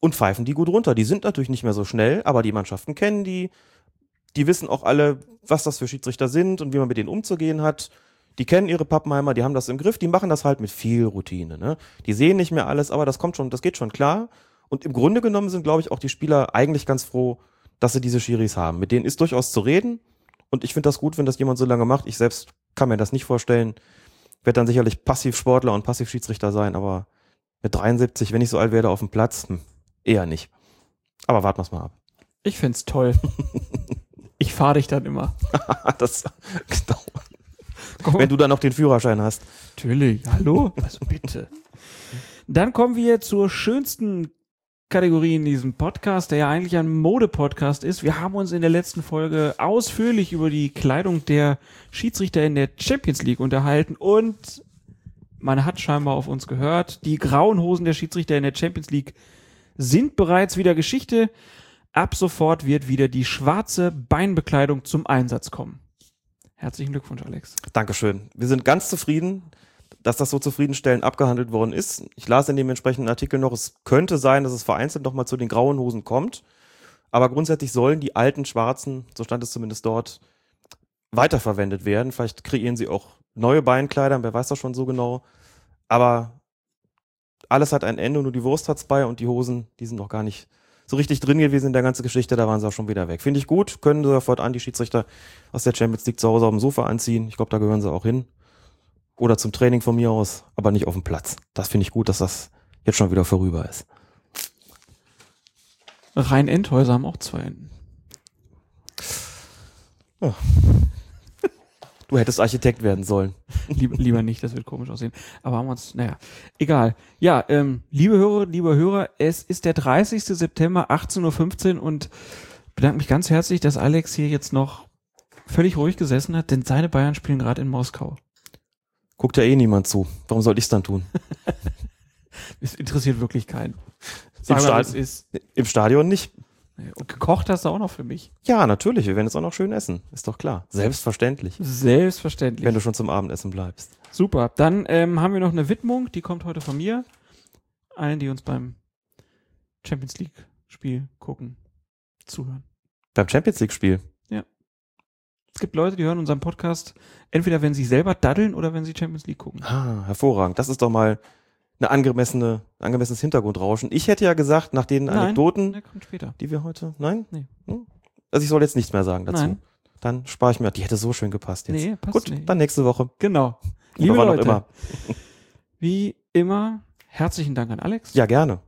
und pfeifen die gut runter. Die sind natürlich nicht mehr so schnell, aber die Mannschaften kennen die. Die wissen auch alle, was das für Schiedsrichter sind und wie man mit denen umzugehen hat. Die kennen ihre Pappenheimer, die haben das im Griff, die machen das halt mit viel Routine. Ne? Die sehen nicht mehr alles, aber das kommt schon, das geht schon klar. Und im Grunde genommen sind, glaube ich, auch die Spieler eigentlich ganz froh, dass sie diese Schiris haben. Mit denen ist durchaus zu reden. Und ich finde das gut, wenn das jemand so lange macht. Ich selbst kann mir das nicht vorstellen. Werde dann sicherlich Passivsportler und Passivschiedsrichter sein, aber mit 73, wenn ich so alt werde auf dem Platz, hm, eher nicht. Aber warten wir mal ab. Ich find's toll. Ich fahre dich dann immer. das, genau. Komm, Wenn du dann noch den Führerschein hast. natürlich. Hallo? Also bitte. Dann kommen wir zur schönsten Kategorie in diesem Podcast, der ja eigentlich ein Mode-Podcast ist. Wir haben uns in der letzten Folge ausführlich über die Kleidung der Schiedsrichter in der Champions League unterhalten und man hat scheinbar auf uns gehört. Die grauen Hosen der Schiedsrichter in der Champions League sind bereits wieder Geschichte. Ab sofort wird wieder die schwarze Beinbekleidung zum Einsatz kommen. Herzlichen Glückwunsch, Alex. Dankeschön. Wir sind ganz zufrieden, dass das so zufriedenstellend abgehandelt worden ist. Ich las in dem entsprechenden Artikel noch, es könnte sein, dass es vereinzelt nochmal zu den grauen Hosen kommt. Aber grundsätzlich sollen die alten schwarzen, so stand es zumindest dort, weiterverwendet werden. Vielleicht kreieren sie auch neue Beinkleider, wer weiß das schon so genau. Aber alles hat ein Ende, nur die Wurst hat's bei und die Hosen, die sind noch gar nicht so richtig drin gewesen in der ganzen Geschichte, da waren sie auch schon wieder weg. Finde ich gut, können sie sofort an die Schiedsrichter aus der Champions League zu Hause auf dem Sofa anziehen. Ich glaube, da gehören sie auch hin. Oder zum Training von mir aus, aber nicht auf dem Platz. Das finde ich gut, dass das jetzt schon wieder vorüber ist. Rhein-Endhäuser haben auch zwei Enden. Du hättest Architekt werden sollen. Lieber, lieber nicht, das wird komisch aussehen. Aber haben wir uns, naja, egal. Ja, ähm, liebe Hörerinnen, liebe Hörer, es ist der 30. September, 18.15 Uhr und bedanke mich ganz herzlich, dass Alex hier jetzt noch völlig ruhig gesessen hat, denn seine Bayern spielen gerade in Moskau. Guckt ja eh niemand zu. Warum soll ich's dann tun? Es interessiert wirklich keinen. Im, Sagen wir, Stad was es ist. Im Stadion nicht. Und gekocht hast du auch noch für mich. Ja, natürlich. Wir werden jetzt auch noch schön essen. Ist doch klar. Selbstverständlich. Selbstverständlich. Wenn du schon zum Abendessen bleibst. Super. Dann ähm, haben wir noch eine Widmung, die kommt heute von mir. Allen, die uns beim Champions League Spiel gucken, zuhören. Beim Champions League Spiel. Es gibt Leute, die hören unseren Podcast entweder, wenn sie selber daddeln oder wenn sie Champions League gucken. Ah, hervorragend. Das ist doch mal eine angemessene, angemessenes Hintergrundrauschen. Ich hätte ja gesagt, nach den Nein, Anekdoten, Der kommt später. die wir heute, nein? Nee. Hm? Also ich soll jetzt nichts mehr sagen dazu. Nein. Dann spare ich mir, die hätte so schön gepasst jetzt. Nee, passt Gut, nicht. dann nächste Woche. Genau. Oder Liebe auch Leute, immer. wie immer, herzlichen Dank an Alex. Ja, gerne.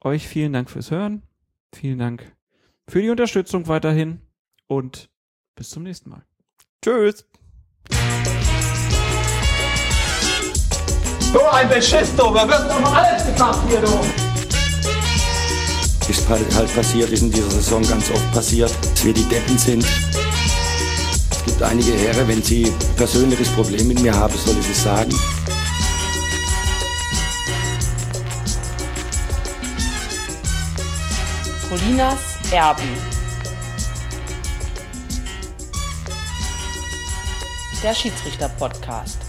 Euch vielen Dank fürs Hören. Vielen Dank für die Unterstützung weiterhin und bis zum nächsten Mal. Tschüss. So ein Beschiss, du. Da wird doch alles gemacht hier, du. Ist halt, halt passiert, ist in dieser Saison ganz oft passiert, dass wir die Deppen sind. Es gibt einige Herren, wenn sie ein persönliches Problem mit mir haben, soll ich es sagen. Colinas Erben. Der Schiedsrichter-Podcast.